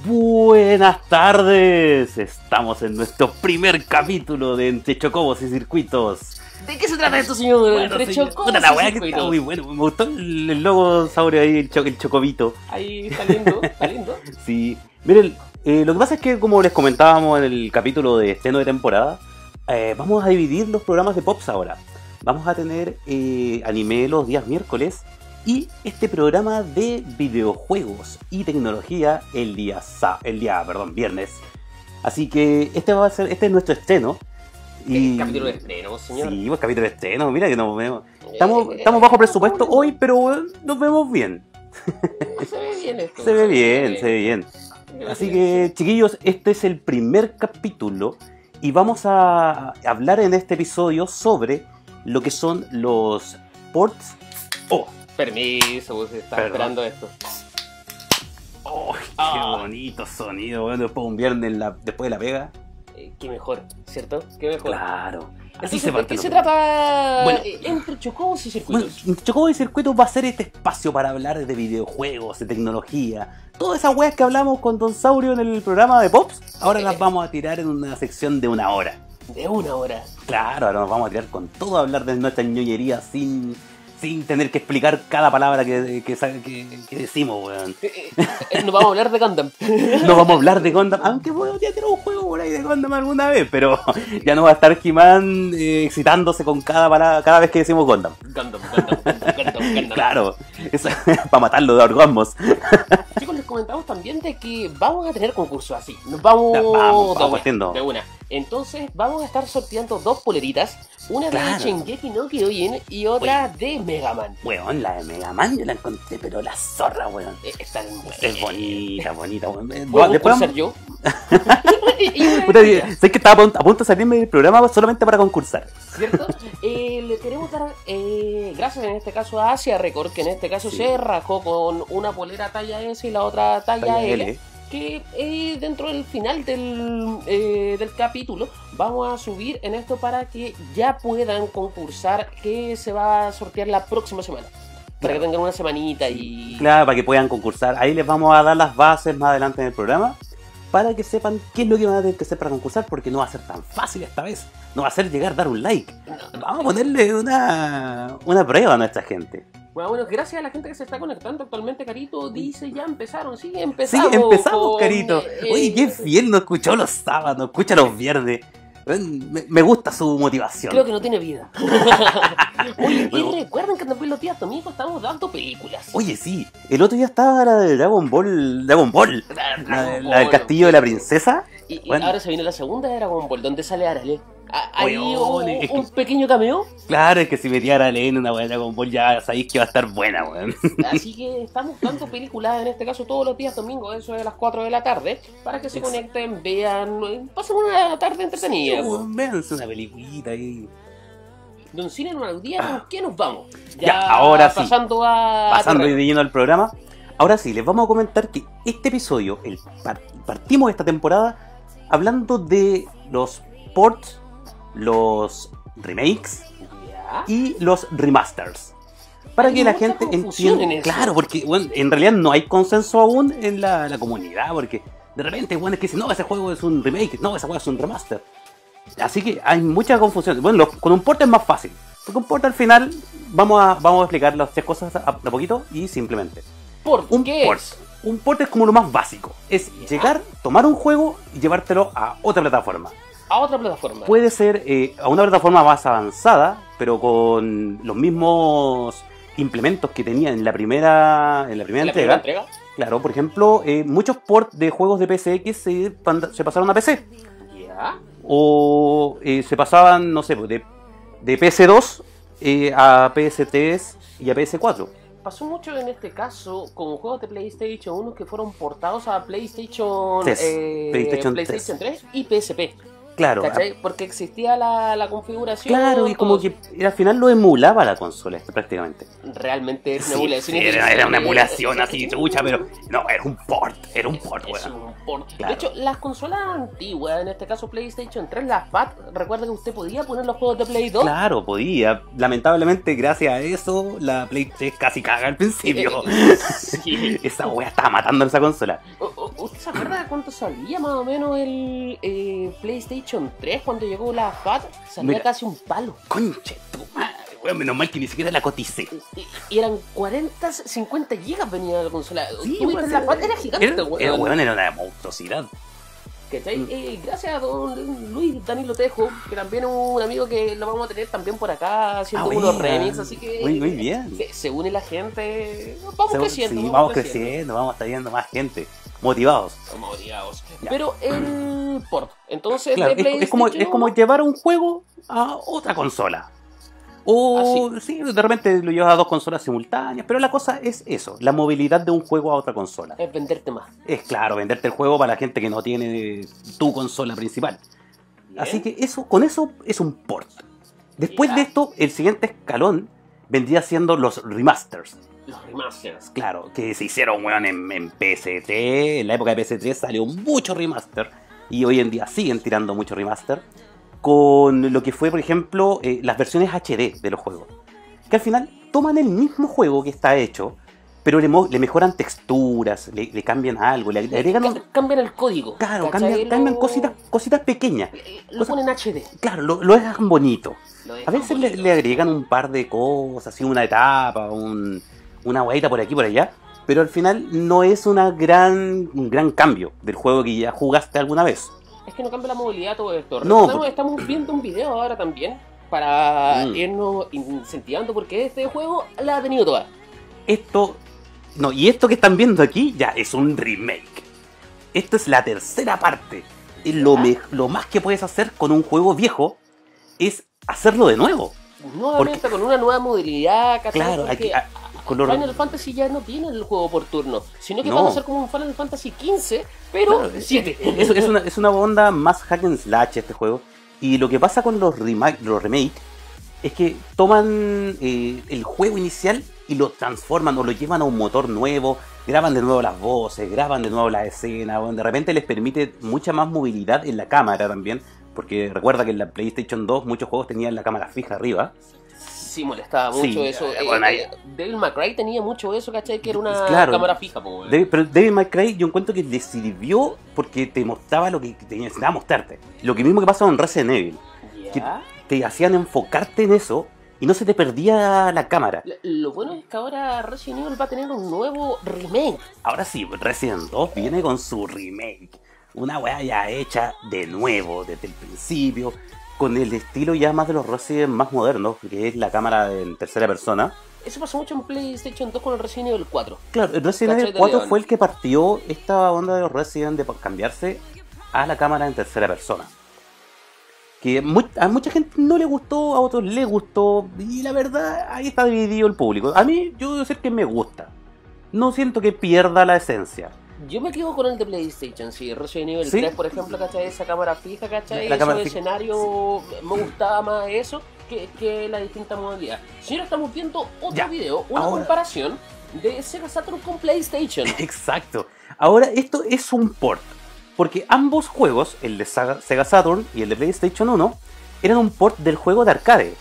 Buenas tardes, estamos en nuestro primer capítulo de Entre Chocobos y Circuitos. ¿De qué se trata esto, señor? Bueno, Entre señor, chocobos puta, la y que circuitos. está muy bueno, me gustó el, logo saurio ahí, el, cho- el chocobito. Ahí está lindo, está lindo. Sí, miren, eh, lo que pasa es que como les comentábamos en el capítulo de estreno de temporada, eh, vamos a dividir los programas de Pops ahora. Vamos a tener eh, anime los días miércoles y este programa de videojuegos y tecnología el día sa- el día, perdón, viernes. Así que este va a ser este es nuestro estreno. El capítulo de estreno, señor. Sí, pues capítulo de estreno, mira que nos vemos. Estamos, Eh, estamos bajo presupuesto hoy, pero eh, nos vemos bien. Se ve bien esto. Se ve bien, se ve bien. Así que, chiquillos, este es el primer capítulo y vamos a hablar en este episodio sobre lo que son los ports. Oh, Permiso, pues estaba esperando esto. oh, qué Ah. bonito sonido, bueno, después de un viernes la- después de la pega. Eh, qué mejor, ¿cierto? Qué mejor. Claro. Así Entonces, se ¿de qué se trata Bueno. eh, entre chocobos y Bueno, circuitos? Chocobo y Circuitos va a ser este espacio para hablar de videojuegos, de tecnología, todas esas weas que hablamos con Don Saurio en el programa de Pops, ahora las vamos a tirar en una sección de una hora. De una hora. Claro, ahora nos vamos a tirar con todo a hablar de nuestra ñoñería sin, sin tener que explicar cada palabra que, que, que- que decimos, weón. Eh, eh, Nos vamos a hablar de Gundam. No vamos a hablar de Gundam, aunque bueno, ya tenemos un juego por ahí de Gundam alguna vez, pero ya no va a estar He-Man eh, excitándose con cada palabra, cada vez que decimos Gundam. Gundam, Gundam, Gundam, Gundam. Claro, eso para matarlo de orgasmos. Chicos, les comentamos también de que vamos a tener concursos así. Nos vamos, Ya, vamos, de, vamos una, de una. Entonces, vamos a estar sorteando dos poleritas: una Claro. de Shingeki no Kyojin y otra de Mega Man. Weón, la de Mega Man yo la encontré, pero la zorra, weón. Eh, Están Es bonita, bonita, weón. Eh, Después concursar yo. Ellas, sé que estaba a punto, a punto de salirme del programa solamente para concursar. ¿Cierto? Eh, le queremos dar eh, gracias en este caso a Asia Record, que en este caso Sí. se rajó con una polera talla S y la otra talla, Talla L. L. que eh, dentro del final del, eh, del capítulo vamos a subir en esto para que ya puedan concursar que se va a sortear la próxima semana. Para que tengan una semanita y... Claro, para que puedan concursar. Ahí les vamos a dar las bases más adelante en el programa. Para que sepan qué es lo que van a tener que hacer para concursar. Porque no va a ser tan fácil esta vez. No va a ser llegar, dar un like. Vamos a ponerle una, una prueba a nuestra gente. Bueno, bueno, gracias a la gente que se está conectando actualmente, Carito dice ya empezaron, sí, Sí, empezamos. empezamos, con, Carito. Oye, qué fiel, nos escuchó los sábados, escucha los viernes. Me, me gusta su motivación. Creo que no tiene vida. Oye, Bueno. y recuerden que también los días domingos estamos dando películas. Oye, sí, el otro día estaba la de Dragon Ball. Dragon Ball. La, de- la del castillo de la princesa. Y, ahora se viene la segunda de Dragon Ball, donde sale Arale. Ah, Weón, un, es que- un pequeño cameo. Claro, es que si metiera a leer una de Dragon Ball ya sabéis que va a estar buena, weón. Así que estamos dando películas, en este caso todos los días domingos, eso de las 4 de la tarde, para que se conecten, vean, pasen una tarde entretenida. Sí, véanse una peliculita ahí. Don Cine en una día, ¿con qué nos vamos? Ya, ahora sí. Pasando a. Pasando de lleno al programa. Ahora sí, les vamos a comentar que este episodio, el par- partimos esta temporada hablando de los ports, los remakes y los remasters. Para Hay que la gente entienda. en. Claro, porque bueno, en realidad no hay consenso aún en la, la comunidad. Porque de repente, bueno, es que dicen, no, ese juego es un remake, no, ese juego es un remaster. Así que hay mucha confusión. Bueno, con un port es más fácil. Porque un port al final vamos a, vamos a explicar las tres cosas a, a poquito y simplemente. ¿Por Un qué? port. Un port es como lo más básico. Es llegar, tomar un juego y llevártelo a otra plataforma. A otra plataforma. Puede ser eh, a una plataforma más avanzada, pero con los mismos implementos que tenía en la primera, en la primera ¿La entrega. primera entrega? Claro, por ejemplo, eh, muchos ports de juegos de PSX se, pasaron a PC. Ya. O eh, se pasaban, no sé, de, de PS2 eh, a PS3 y a PS4. Pasó mucho en este caso con juegos de PlayStation 1 que fueron portados a PlayStation, Tres. eh, PlayStation PlayStation 3 y PSP. Claro, ¿Cachai? Porque existía la, la configuración. claro, y como que al final lo emulaba la consola este, prácticamente. Realmente es una emulación. sí, era, era una emulación así, trucha, pero no, era un port, era un port, Es weón. un port. Claro. De hecho, las consolas antiguas, en este caso PlayStation 3, las FAT, recuerda que usted podía poner los juegos de Play 2. Claro, podía. Lamentablemente, gracias a eso, la Play 3 casi caga al principio. Sí. Esa wea estaba matando a esa consola. ¿Usted se acuerda cuánto salía más o menos el eh, PlayStation 3 cuando llegó la FAT? Salía Mira. casi un palo. Conche tu madre, weón, menos mal que ni siquiera la coticé. Y, y eran 40, 50 gigas venía la consola. Sí, la FAT era gigante, Era, weón. era, weón, era una monstruosidad. ¿Cachai? Mm. Eh, gracias a don Luis Danilo Tejo, que también es un amigo que lo vamos a tener también por acá haciendo Ah, unos remix, así que Muy, muy bien. se, une la gente. Vamos Se- creciendo. sí, vamos creciendo, vamos trayendo más gente. Motivados. Estamos motivados. Ya. Pero el port, entonces Claro, de es, es como, es PlayStation como llevar un juego a otra consola. O Ah, sí, de repente lo llevas a dos consolas simultáneas, pero la cosa es eso, la movilidad de un juego a otra consola. es venderte más. Es claro, venderte el juego para la gente que no tiene tu consola principal. Así que eso, con eso es un port. Después de esto, el siguiente escalón vendría siendo los remasters. Los remasters. Claro, que se hicieron, weón, en, en PS3. En la época de PS3 salió mucho remaster. Y hoy en día siguen tirando mucho remaster. Con lo que fue, por ejemplo, eh, las versiones HD de los juegos. Que al final toman el mismo juego que está hecho, pero le, le mejoran texturas, le, le cambian algo, le, agregan Cambian el código. Claro, cambian, cambian cositas, cositas pequeñas. Lo cosas- ponen HD. Claro, lo, lo dejan bonito. Lo A veces le, le agregan un par de cosas, así una etapa, un, una guaita por aquí por allá, pero al final no es una gran, un gran cambio del juego que ya jugaste alguna vez. Es que no cambia la movilidad todo esto. No, porque- Estamos viendo un video ahora también para Mm. irnos incentivando porque este juego la ha tenido toda. Esto, no, y esto que están viendo aquí ya es un remake. Esto es la tercera parte. Lo, me- lo más que puedes hacer con un juego viejo es hacerlo de nuevo. Nuevamente con una nueva modalidad, ¿cachai? Claro, aquí, a- color- Final Fantasy ya no tiene el juego por turno, sino que No. van a ser como un Final Fantasy XV, pero Claro, 7. Es, es una, es una onda más hack and slash este juego. Y lo que pasa con los, remake, los remake es que toman eh, el juego inicial y lo transforman o lo llevan a un motor nuevo, graban de nuevo las voces, graban de nuevo la escena, bueno, de repente les permite mucha más movilidad en la cámara también, porque recuerda que en la PlayStation 2 muchos juegos tenían la cámara fija arriba. Sí, molestaba mucho Sí, eso. eh, Eh, bueno, eh, May Cry tenía mucho eso, ¿cachai? Que era una Claro. cámara fija, po. David- pero David Cry yo encuentro que le sirvió porque te mostraba lo que te necesitaba mostrarte. Lo que mismo que pasa con Resident Evil. Ya. te hacían enfocarte en eso y no se te perdía la cámara. Lo- Lo bueno es que ahora Resident Evil va a tener un nuevo remake. Ahora sí, Resident 2 viene con su remake. Una weá ya hecha de nuevo, desde el principio, con el estilo ya más de los Resident más modernos, que es la cámara en tercera persona. Eso pasó mucho en PlayStation 2 con el Resident Evil 4. Claro, el Resident. Evil De 4 León. fue el que partió esta onda de los Resident de cambiarse a la cámara en tercera persona. Que a mucha gente no le gustó, a otros le gustó, y la verdad, ahí está dividido el público. A mí, yo debo decir que me gusta. No siento que pierda la esencia. Yo me quedo con el de PlayStation, sí. Resident Evil ¿Sí? 3, por ejemplo, ¿cachai? Esa cámara fija, ¿cachai? La Eso de escenario, me gustaba más eso que, que la distinta modalidad. Señora, estamos viendo otro Ya, video, una ahora- comparación de Sega Saturn con PlayStation. Exacto. Ahora, esto es un port. Porque ambos juegos, el de Sega Saturn y el de PlayStation 1, eran un port del juego de arcade.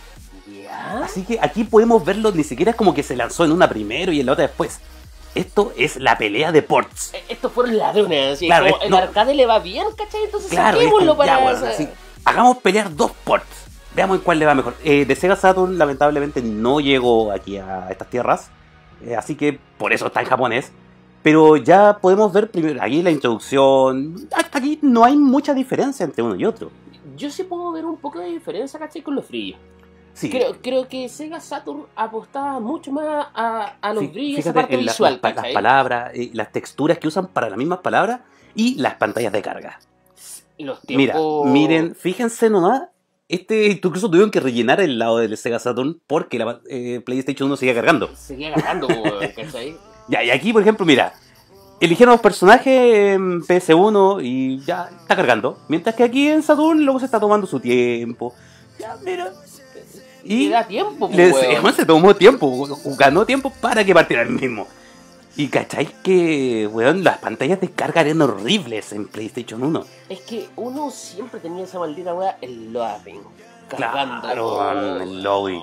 ¿Ya? Así que aquí podemos verlo, ni siquiera es como que se lanzó en una primero y en la otra después. Esto es la pelea de ports. Eh, Estos fueron ladrones, así Claro, es- el no. arcade le va bien, ¿cachai? Entonces Claro, saquémoslo ya, para... bueno, así, hagamos pelear dos ports. Veamos en cuál le va mejor. Eh, de Sega Saturn, lamentablemente, no llegó aquí a estas tierras. eh, así que por eso está en japonés. Pero ya podemos ver primero aquí la introducción. Hasta aquí no hay mucha diferencia entre uno y otro. Yo sí puedo ver un poco de diferencia, ¿cachai? Con los brillos. Sí, Creo, creo que Sega Saturn apostaba mucho más a, a los sí, brillos, esa fíjate parte en la- visual, las palabras, eh, las texturas que usan para las mismas palabras y las pantallas de carga. Los Mira, tiempos... miren, fíjense nomás. Este incluso tuvieron que rellenar el lado del Sega Saturn porque la eh, PlayStation 1 seguía cargando. Seguía weón, ¿cachai? Ya, y aquí, por ejemplo, mira, eligieron los personajes en PS1 y ya está cargando. Mientras que aquí en Saturn luego se está tomando su tiempo. Ya, mira. Y da tiempo, pues, además se tomó tiempo, ganó tiempo para que partiera el mismo. Y cacháis que, weón, las pantallas de carga eran horribles en PlayStation 1. Es que uno siempre tenía esa maldita weá, el loading. Cargando. Claro, el loading.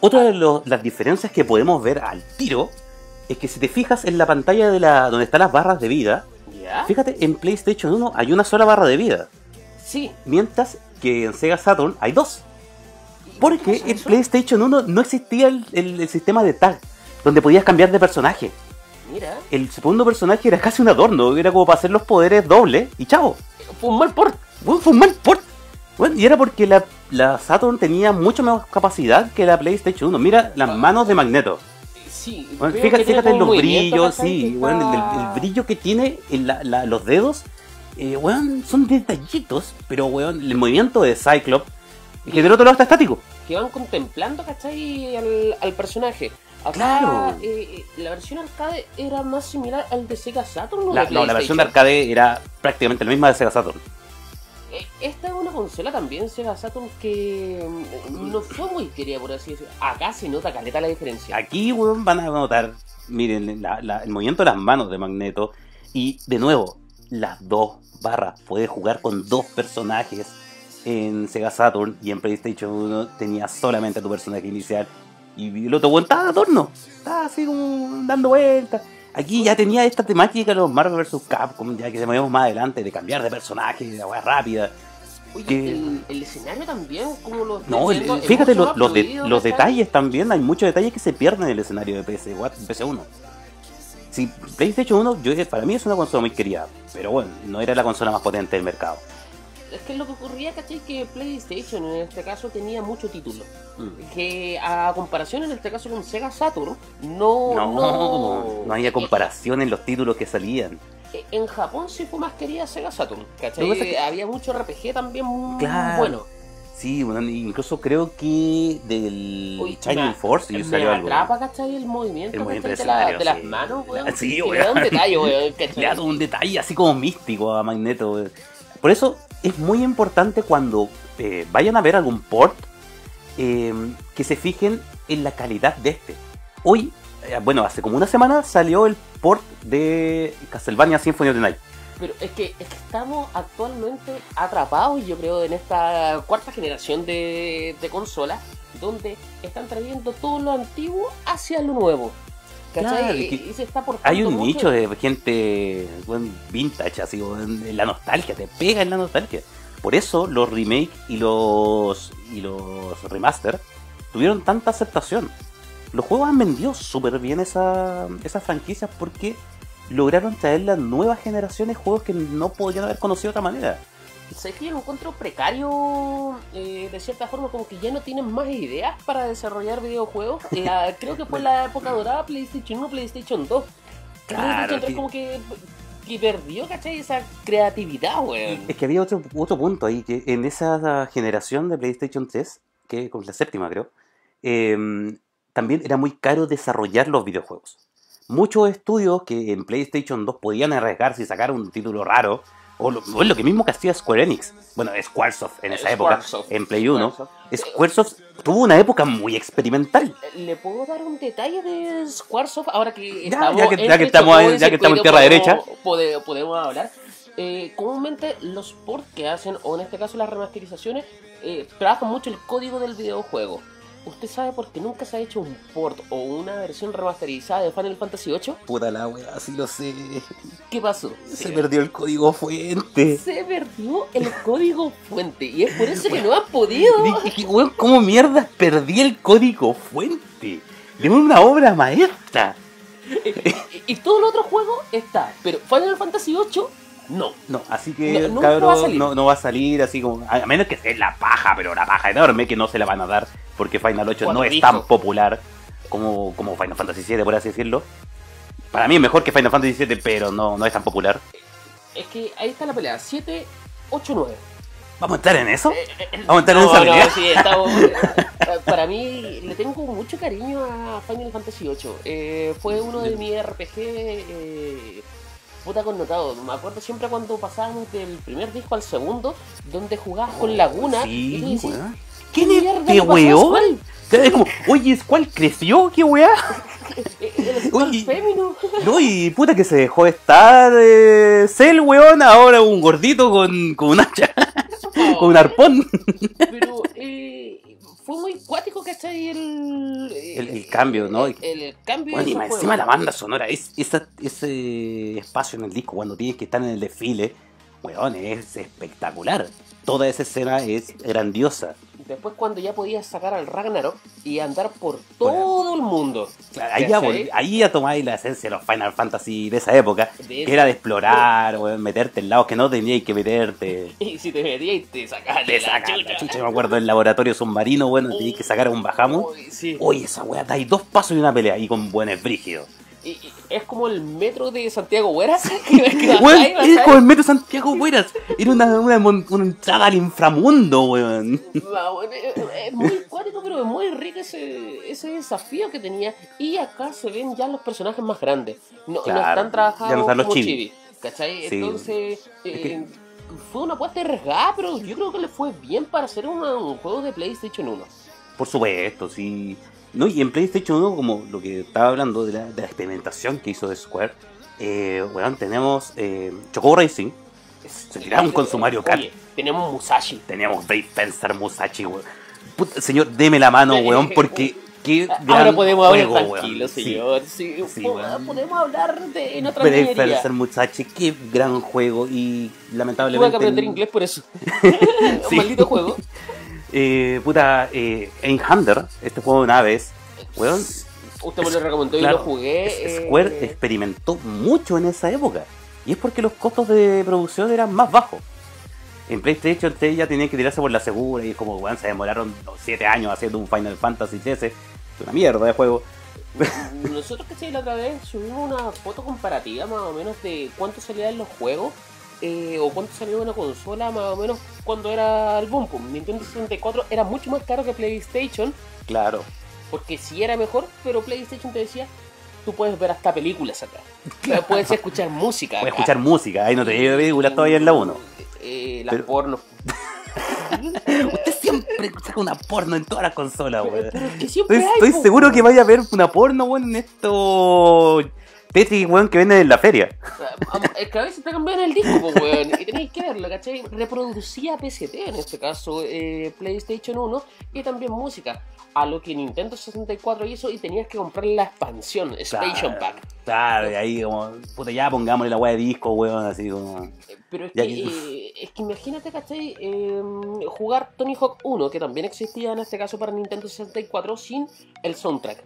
Otra de los- las diferencias que podemos ver al tiro es que si te fijas en la pantalla de la donde están las barras de vida. Fíjate, en PlayStation 1 hay una sola barra de vida, Sí. mientras que en Sega Saturn hay dos. Porque ¿Cómo es en? PlayStation 1 no existía el, el- el sistema de tag, donde podías cambiar de personaje. Mira, El segundo personaje era casi un adorno, era como para hacer los poderes dobles y chao. fue un mal port. Bueno, fue un mal port. Bueno, y era porque la, la Saturn tenía mucho más capacidad que la PlayStation 1. Mira las manos de Magneto. Sí, Bueno, fíjate, fíjate en los brillos, sí. Bueno, el- brillo que tiene en la- la- los dedos, eh, weón, son detallitos, pero weón, el movimiento de Cyclops, y que del otro lado está estático. que van contemplando, ¿cachai? Al, al personaje. Acá, Claro. eh, la versión arcade era más similar al de Sega Saturn o La, de no, la versión de arcade era prácticamente la misma de Sega Saturn. Eh, Esta es una consola también, Sega Saturn, que mm, no fue muy querida, por así decirlo. Acá se nota caleta la diferencia. Aquí, weón, van a notar, miren, la- la- el movimiento de las manos de Magneto. Y de nuevo, las dos barras. Puedes jugar con dos personajes en Sega Saturn y en PlayStation 1 tenías solamente a tu personaje inicial. Y el otro estaba de adorno. Estaba así como dando vueltas. Aquí ya tenía esta temática de los Marvel vs. Capcom, ya que se movemos más adelante, de cambiar de personaje, de la rápida. Oye, que- el, el escenario también, como lo estoy No, el- el- fíjate mucho lo- más los, de- los detalles también, hay muchos detalles que se pierden en el escenario de PS, PS1. Sí, PlayStation 1 yo, para mí es una consola muy querida, pero bueno, no era la consola más potente del mercado. Es que lo que ocurría, ¿cachai? Que PlayStation en este caso tenía mucho título. Mm. Que a comparación en este caso con Sega Saturn, no. No, No, no, había comparación en los títulos que salían. Eh, En Japón sí fue más querida Sega Saturn, ¿cachai? Es que- Había mucho RPG también muy Claro. bueno. Sí, bueno, incluso creo que del Uy, Shining Force Me salió algo. atrapa, ¿cachai? El movimiento, de, la- las manos, weón. Sí, weón. le da un detalle, weón, ¿cachai? Le da un detalle así como místico a Magneto. weón. Por eso es muy importante cuando eh, vayan a ver algún port eh, que se fijen en la calidad de este. Hoy, eh, bueno, hace como una semana salió el port de Castlevania Symphony of the Night. Pero es que, es que estamos actualmente atrapados, yo creo, en esta cuarta generación de, de consolas, donde están trayendo todo lo antiguo hacia lo nuevo. Claro, y, que y se está aportando Hay un mucho. nicho de gente vintage, así, en la nostalgia, te pega en la nostalgia. Por eso los remake y los, y los remaster tuvieron tanta aceptación. Los juegos han vendido súper bien esa, esas franquicias porque lograron traer las nuevas generaciones juegos que no podrían haber conocido de otra manera. Sé que lo encuentro precario eh, de cierta forma, como que ya no tienen más ideas para desarrollar videojuegos. La- creo que fue la época dorada PlayStation 1, PlayStation 2. Claro, PlayStation 3 que- como que, que perdió, ¿cachai? Esa creatividad, weón. Es que había otro, otro punto ahí, que en esa generación de PlayStation 3, que con la séptima creo, eh, también era muy caro desarrollar los videojuegos. Muchos estudios que en PlayStation 2 podían arriesgarse y sacar un título raro, o lo, o lo que mismo que hacía Square Enix, bueno, Squaresoft en esa época, en Play 1, Squaresoft. Tuvo una época muy experimental. ¿Le puedo dar un detalle de Squaresoft ahora que Ya, estamos ya que- ya que estamos ya que estamos en tierra podemos- derecha. pode- podemos hablar. Eh, comúnmente los ports que hacen, o en este caso las remasterizaciones, eh, trabajan mucho el código del videojuego. ¿Usted sabe por qué nunca se ha hecho un port o una versión remasterizada de Final Fantasy VIII? Puta la wea, así lo sé. ¿Qué pasó? Se perdió el código fuente. Se perdió el código fuente y es por eso que no han podido. Dije, weón, ¿cómo mierda perdí el código fuente? De una obra maestra. Y, y todo el otro juego está, pero Final Fantasy VIII no. No, así que, No, cabrón, va no, no va a salir así como. A a menos que sea la paja, pero la paja enorme que no se la van a dar. Porque Final 8 Cuando no es dijo- tan popular como, como Final Fantasy 7, por así decirlo. Para mí es mejor que Final Fantasy 7, pero no, no es tan popular. Es que ahí está la pelea, 7, 8, 9. ¿Vamos a entrar en eso? Eh, Vamos a entrar en esa no, pelea. sí, estamos- eh, para mí le tengo mucho cariño a Final Fantasy VIII. Eh, fue uno de mis RPG eh, puta connotado. Me acuerdo siempre cuando pasábamos del primer disco al segundo, donde jugabas con Laguna. y tú Sí. ¿qué ¿Quién es este weón? Es como, oye, ¿cuál creció? ¿Qué weá? Eh, Oye. fémino. No, y puta que se dejó estar eh, Cell, weón, ahora un gordito con, con un hacha, con un arpón. Pero eh, fue muy cuático, ¿cachai? El, El- el cambio, ¿no? El, el cambio Bueno, y más encima la banda sonora, es, esa- ese espacio en el disco cuando tienes que estar en el desfile, weón, es espectacular. Toda esa escena es grandiosa. Después cuando ya podías sacar al Ragnarok y andar por todo el mundo. Claro, ahí, ya, ahí ya tomáis la esencia de los Final Fantasy de esa época, De que esa- era de explorar, weón, meterte en lados que no teníais que meterte. Y si te metías y te sacaban Te la chucha. chucha, me acuerdo del laboratorio submarino, bueno, tenías que sacar un bajamo. Sí. Oye, esa weá, dais dos pasos y una pelea, y con buenos brígidos. Es como el metro de Santiago Hueras. Weón, era como el metro Santiago Buenas. Era una, una, una entrada al inframundo, weón. Es- Es muy cuático, pero es muy rico ese, ese desafío que tenía. Y acá se ven ya los personajes más grandes. No, no Claro, están trabajados ya no están los como chibi. chibi. ¿Cachai? Sí. Entonces, Es eh, que- fue una apuesta arriesgada, pero yo creo que le fue bien para hacer una- un juego de PlayStation 1. Por supuesto, sí. No, y en PlayStation 1, como lo que estaba hablando de la, de la experimentación que hizo de Square, eh, weón, tenemos eh, Chocobo Racing. Se tiraron con su Mario Kart. Oye, tenemos Musashi. Teníamos Dave Fencer, Musashi, weón. Puta, señor, deme la mano, weón, porque qué gran Ahora podemos hablar tranquilo, Sí. señor. Sí, Sí, po- weón. podemos hablar de, en otra Dave minería. Fencer, Musashi, qué gran juego y Tuve lamentablemente... que aprender inglés por eso. Sí. Un maldito juego. Eh, puta, eh, Hunter, este juego de naves, weón, Usted me lo recomendó Claro, y lo jugué. eh, Square experimentó mucho en esa época. Y es porque los costos de producción eran más bajos. En PlayStation 3 ya tenían que tirarse por la segura y es como, weón, se demoraron 7 años haciendo un Final Fantasy XIII. Es una mierda de juego. Nosotros que la otra vez subimos una foto comparativa más o menos de cuánto salían los juegos eh, o cuánto salía una consola más o menos cuando era el boom. pues, Nintendo 64 era mucho más caro que PlayStation Claro. porque sí era mejor, pero PlayStation te decía tú puedes ver hasta películas acá. Puedes escuchar música. Puedes acá. escuchar música, ahí no te llevo películas todavía en la 1. Eh, las Pero- pornos. Usted siempre saca una porno en todas las consolas, weón. Pero es que siempre Estoy, hay, estoy seguro que vaya a ver una porno, weón, en estos Tetris, weón, que venden en la feria. Ah, Es que a veces te cambian el disco, pues, weón, y tenéis que verlo, ¿cachai? Reproducía PST, en este caso eh, PlayStation 1, y también música. A lo que Nintendo 64 hizo y tenías que comprar la expansión, Station Claro, Pack. Claro, y ahí como, puta, ya pongámosle la weá de disco, weón, así como... Eh, Pero es que, que- eh, es que imagínate, ¿cachai? Eh, jugar Tony Hawk 1, que también existía en este caso para Nintendo 64, sin el soundtrack.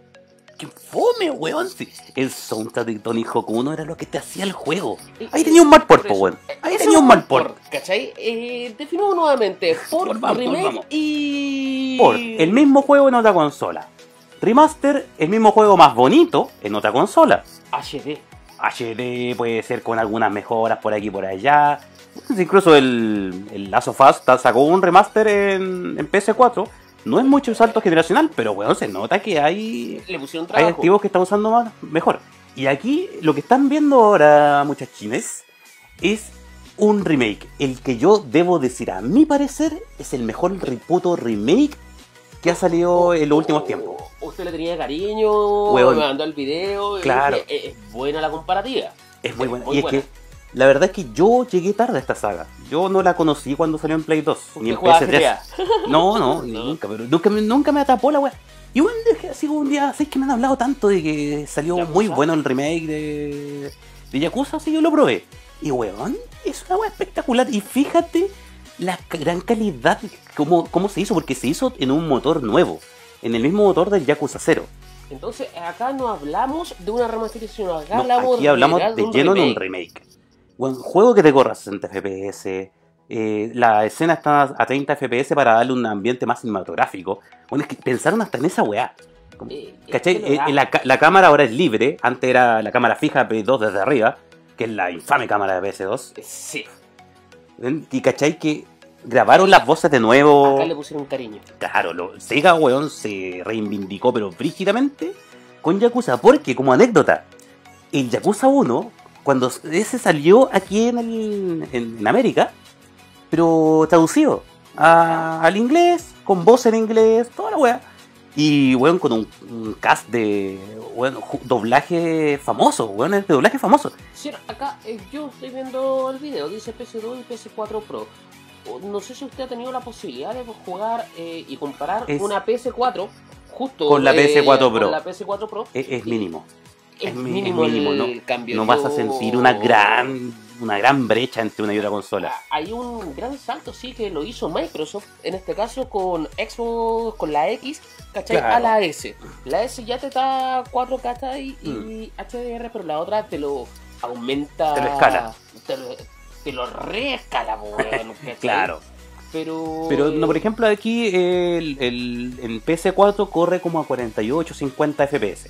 ¡Qué fome, weón! Sí, El soundtrack de Tony Hawk 1 era lo que te hacía el juego. Ahí tenía un mal por weón. eh, Ahí tenía un mal port. ¿Cachai? Eh, definimos nuevamente por Por vamos, por remake vamos. y... Port, el mismo juego en otra consola. Remaster, el mismo juego más bonito en otra consola. HD. HD puede ser con algunas mejoras por aquí y por allá. Incluso el, el Us ta- sacó un remaster en, en PS4. No es mucho salto generacional, pero bueno, se nota que hay, Le pusieron hay activos que están usando más, mejor. Y aquí lo que están viendo ahora, muchachines, es un remake. El que yo debo decir, a mi parecer, es el mejor reputo remake que ha salido en los últimos tiempos. Usted le tenía cariño, me mandó el video. y Claro. dije, "Eh, es buena la comparativa. Es muy Es buena. muy y es que la verdad es que yo llegué tarde a esta saga. Yo no la conocí cuando salió en Play 2, ni en Usted jugaba PS3. GTA. No, no, nunca, pero nunca me, nunca me atrapó la wea. Y bueno, así un día, ¿sabes que me han hablado tanto de que salió ¿Yakuza? muy bueno el remake de, de Yakuza? Así yo lo probé. Y weón, es una wea espectacular. Y fíjate la gran calidad, cómo, cómo se hizo, porque se hizo en un motor nuevo, en el mismo motor del Yakuza 0. Entonces, acá no hablamos de una remasterización, acá No, hablamos aquí hablamos de un lleno de un remake. Bueno, juego que te corra a 60 FPS. eh, la escena está a 30 FPS para darle un ambiente más cinematográfico. Bueno, es que pensaron hasta en esa weá. Eh, es ¿Cachai? que lo Eh, da. la, cámara ahora es libre. Antes era la cámara fija PS2 desde arriba, que es la infame cámara de PS2. Sí. Y cachai que grabaron las voces de nuevo. acá le pusieron cariño. Claro, lo, Sega, weón, se reivindicó, pero brígidamente, con Yakuza. Porque, como anécdota, el Yakuza 1, cuando ese salió aquí en, el, en, en América, pero traducido a- al inglés, con voz en inglés, toda la weá. Y, weón, con un, un cast de, weón, doblaje famoso, weón, es de doblaje famoso. Sí, acá eh, yo estoy viendo el video, dice PS2 y PS4 Pro. no sé si usted ha tenido la posibilidad de jugar eh, y comparar Es- una PS4 justo Con la eh, PS4 Pro. Con la PS4 Pro. Es, es mínimo. Es mínimo, el, no- cambio. No vas a sentir una gran, una gran brecha entre una y otra consola. Hay un gran salto, sí, que lo hizo Microsoft, en este caso con Xbox, con la X, ¿cachai? Claro. A la S. La S ya te da 4K ¿cachai? y HDR, pero la otra te lo aumenta. Te lo escala. Te lo, te lo reescala, ¿cachai? Claro. Pero. Pero, no, por ejemplo, aquí el, el- en PS4 corre como a 48, 50 FPS.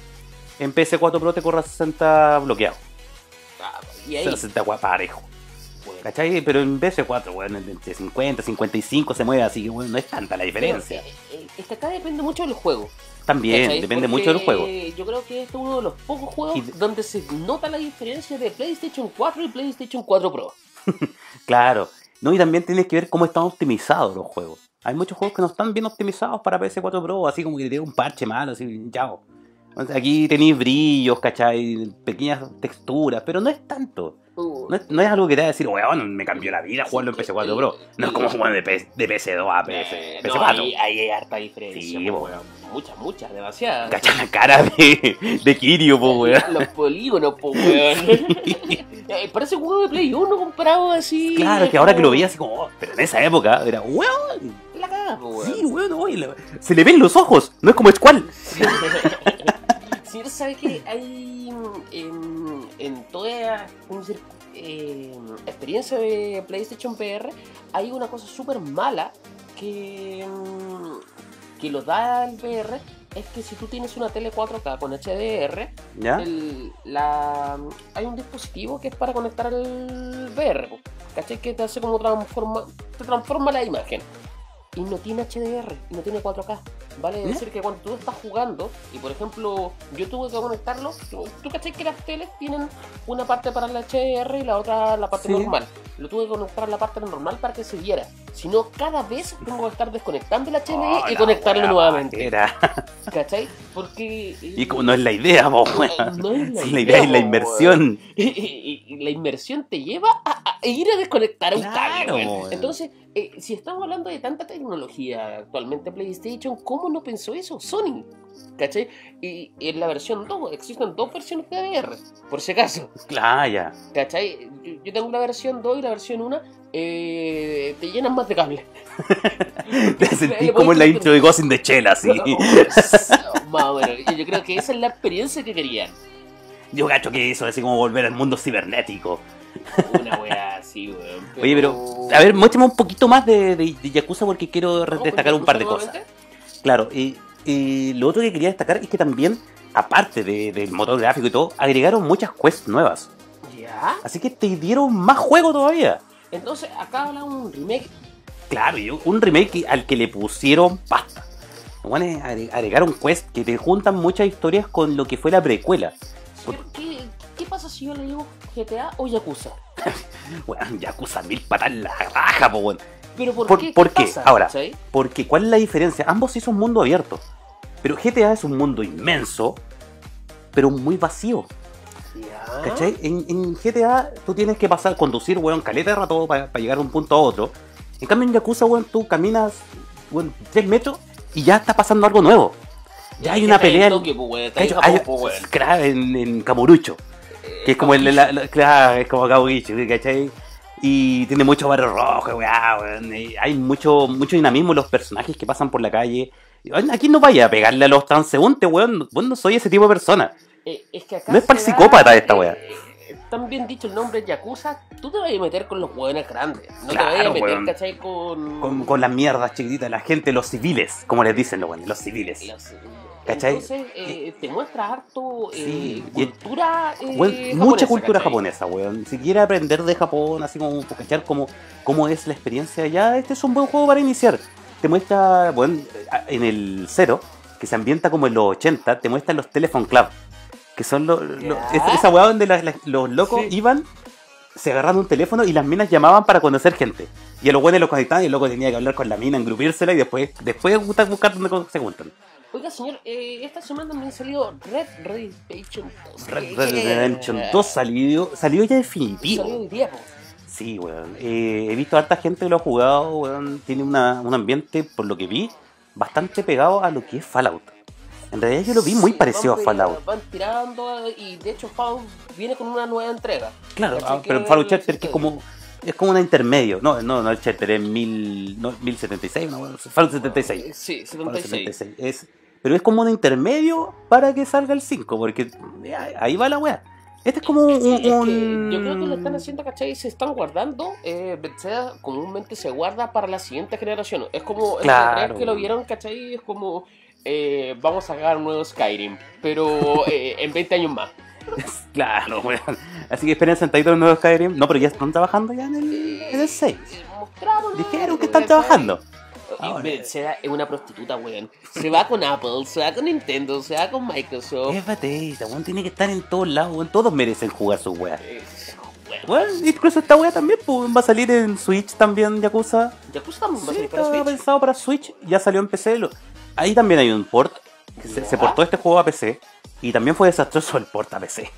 En PS4 Pro te corre a 60 bloqueado. Ah, Y ahí. 60 gua- parejo. bueno, ¿Cachai? Pero en PS4, bueno, entre 50, 55 se mueve, así que bueno, no es tanta la diferencia. pero, eh, eh, acá depende mucho del juego. También, ¿cachai? depende Porque mucho del juego. Yo creo que este es uno de los pocos juegos Y donde se nota la diferencia de PlayStation 4 y PlayStation 4 Pro. Claro. No, y también tienes que ver cómo están optimizados los juegos. Hay muchos juegos que no están bien optimizados para PS4 Pro, así como que tiene un parche malo, así, chao. Aquí tenéis brillos, ¿cachai? Pequeñas texturas, pero no es tanto. No es, no es algo que te va a decir, weón, me cambió la vida jugarlo en PS4 Pro. No es como jugar de, PS de PS2 a PS, eh, no, PS4. ahí, ahí hay harta diferencia. Sí, weón. Muchas, muchas, demasiadas. Cacha la cara de, de Kirio, po, weón. Los polígonos, po, weón. Eh, Parece un juego de Play 1 comparado así. Claro, que ahora que lo veía así como, oh, pero en esa época era, weón, La cagada, po, weón. sí, weón, la- se le ven los ojos, no es como Squall. Señor, ¿sabe que hay en, en toda ¿cómo decir? Eh, experiencia de PlayStation VR hay una cosa súper mala que, mm, que lo da el VR es que si tú tienes una tele 4K con HDR ¿Ya? el- la, hay un dispositivo que es para conectar el VR ¿cachai? que te hace como transforma te transforma la imagen y no tiene HDR y no tiene 4K. Vale ¿Eh? decir que cuando tú estás jugando, y por ejemplo, yo tuve que conectarlo, tú, cachai que las teles tienen una parte para el HDR y la otra la parte Sí. normal. Lo tuve que conectar a la parte normal para que se viera. Si no, cada vez tengo que estar desconectando el HDR Oh, y conectarlo nuevamente. pajera. ¿Cachai? Porque. Y como no es la idea, weón. No es la Sí, la idea, idea es la inversión. y, y- y la inversión te lleva a, a ir a desconectar un Claro, cable. Entonces, eh, si estamos hablando de tanta tecnología actualmente PlayStation, ¿cómo no pensó eso? Sony. ¿Cachai? Y en la versión 2, existen dos versiones de VR, por si acaso. Claro, ya. ¿Cachai? Yo, yo tengo la versión 2 y la versión 1 eh, te llenan más de cable. Te sentí Le como en la intro de Ghost in the Shell, así. más o menos. Y yo creo que esa es la experiencia que querían. Yo gacho que eso, así como volver al mundo cibernético. Una wea así, weón. Oye, pero, a ver, muéstrame un poquito más de, de, de Yakuza porque quiero re- ¿Vamos destacar un par de cosas. Claro, y, y lo otro que quería destacar es que también, aparte de- del motor gráfico y todo, agregaron muchas quests nuevas. Ya. Así que te dieron más juego todavía. Entonces, acá habla un remake. Claro, un remake al que le pusieron pasta. Bueno, agregaron quests que te juntan muchas historias con lo que fue la precuela. Señor, ¿Qué, ¿Qué pasa si yo le digo GTA o Yakuza? Bueno, Yakuza mil patas en la raja, po, weón. Pero ¿por, ¿Por- qué? por qué? Ahora. cachai? Porque, ¿cuál es la diferencia? Ambos sí son mundo abierto. Pero GTA es un mundo inmenso, pero muy vacío. ¿Cachai? En, en GTA tú tienes que pasar, conducir, weón, caleta de rato para llegar de un punto a otro. En cambio en Yakuza, weón, tú caminas, weón, tres metros y ya está pasando algo nuevo. Ya hay una pelea en, Tokio, pues, pues, en, en Kamurocho, que es como el, la- la- claro, es como Kabukicho, ¿cachai? Y tiene mucho barrio rojo, weá, hay mucho, mucho dinamismo en los personajes que pasan por la calle. Aquí no vaya a pegarle a los transeúntes, weón. Weón, no soy ese tipo de persona. Eh, es que acá No es para el psicópata da, esta eh, wea. eh, Tan bien dicho el nombre Yakuza, tú te vas a meter con los hueones grandes. No Claro, te vas a meter, weón. ¿cachai? Con. Con, con las mierdas chiquititas, la gente, los civiles, como les dicen los weones, los civiles. los- ¿Cachai? Entonces, eh, te muestra harto eh, Sí, cultura. eh, Weón, japonesa, mucha cultura ¿cachai? japonesa, weón. Si quiere aprender de Japón, así como para cachar cómo, cómo es la experiencia allá, este es un buen juego para iniciar. Te muestra, bueno, en el cero, que se ambienta como en los 80, te muestra los Telephone Club. Que son los. los- esa, weá donde la- la- los locos Sí. iban, se agarraban un teléfono y las minas llamaban para conocer gente. Y a los buenos los conectaban y el loco tenía que hablar con la mina, engrupírsela y después, después buscar, buscar dónde se juntan. Oiga, señor, eh, esta semana me salió Red Redemption 2. Red Red Redemption 2 salió, salió ya definitivo. Salió hoy día, po. Sí, weón. Eh, he visto a harta gente que lo ha jugado, weón. Tiene una, un ambiente, por lo que vi, bastante pegado a lo que es Fallout. En realidad yo lo vi muy parecido a Fallout. Van tirando y de hecho Fallout viene con una nueva entrega. Claro, ah, pero Fallout Shelter que es como es como un intermedio. No, no, no el Shelter es mil, no, 1076, no, Fallout 76. Eh, Sí, Fallout 76. 76. Es, pero es como un intermedio para que salga el 5, porque eh, ahí va la weá. Este es como un, Sí, es que un- yo creo que lo están haciendo, ¿cachai? Se están guardando. Eh, Bethesda comúnmente se guarda para la siguiente generación. Es como Claro. E3 que lo vieron, ¿cachai? Es como eh, vamos a sacar un nuevo Skyrim, pero eh, en 20 años más. Claro, weón. Así que esperen sentaditos en nuevo Skyrim. No, pero ya están trabajando ya en el, en el 6. Eh, mostraron, Dijeron que están trabajando. Ahora. Es una prostituta, weón. Se va con Apple, se va con Nintendo, se va con Microsoft. Es Bethesda, weón. Tiene que estar en todos lados, weón. Todos merecen jugar weas. Eh, bueno, Bueno, incluso esta wea también pues, va a salir en Switch también, Yakuza. Yakuza también va a Sí, salir para estaba Switch. pensado para Switch, ya salió en PC. lo- Ahí también hay un port. que se, portó este juego a PC y también fue desastroso el port a PC.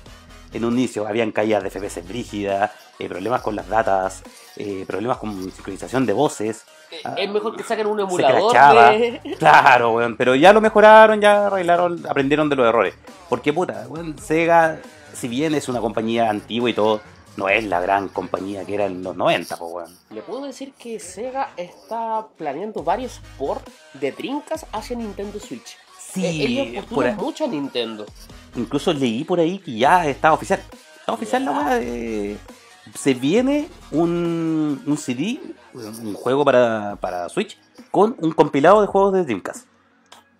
En un inicio habían caídas de FPS brígidas, eh, problemas con las datas, eh, problemas con sincronización de voces. Eh, Ah, es mejor que saquen un emulador de... Claro, weón, pero ya lo mejoraron, ya arreglaron, aprendieron de los errores. Porque puta, weón, Sega, si bien es una compañía antigua y todo, no es la gran compañía que era en los 90, pues weón. Le puedo decir que Sega está planeando varios ports de trincas hacia Nintendo Switch. Sí, Eh, ellos por mucho a Nintendo. incluso leí por ahí que ya está oficial. Está oficial la weá de... Se viene un, un CD, un juego para, para Switch, con un compilado de juegos de Dreamcast.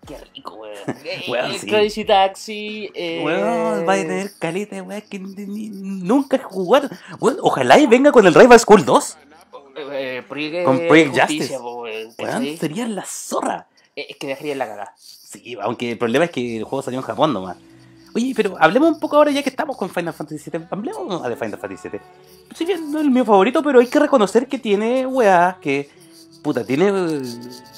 Qué rico, weón. Weón, Eh, sí. Crazy Taxi. Eh... Weón, va a tener caleta, weón, que nunca he jugado. Weón, ojalá y venga con el Rival School 2. Eh, Project Con Project Justice. po, weón, sería la zorra. Eh, Es que dejaría la cagada. Sí, aunque el problema es que el juego salió en Japón nomás. Oye, pero hablemos un poco ahora ya que estamos con Final Fantasy VII. Hablemos de Final Fantasy VII. Si bien no es el mío favorito, pero hay que reconocer que tiene weá que. Puta, tiene eh,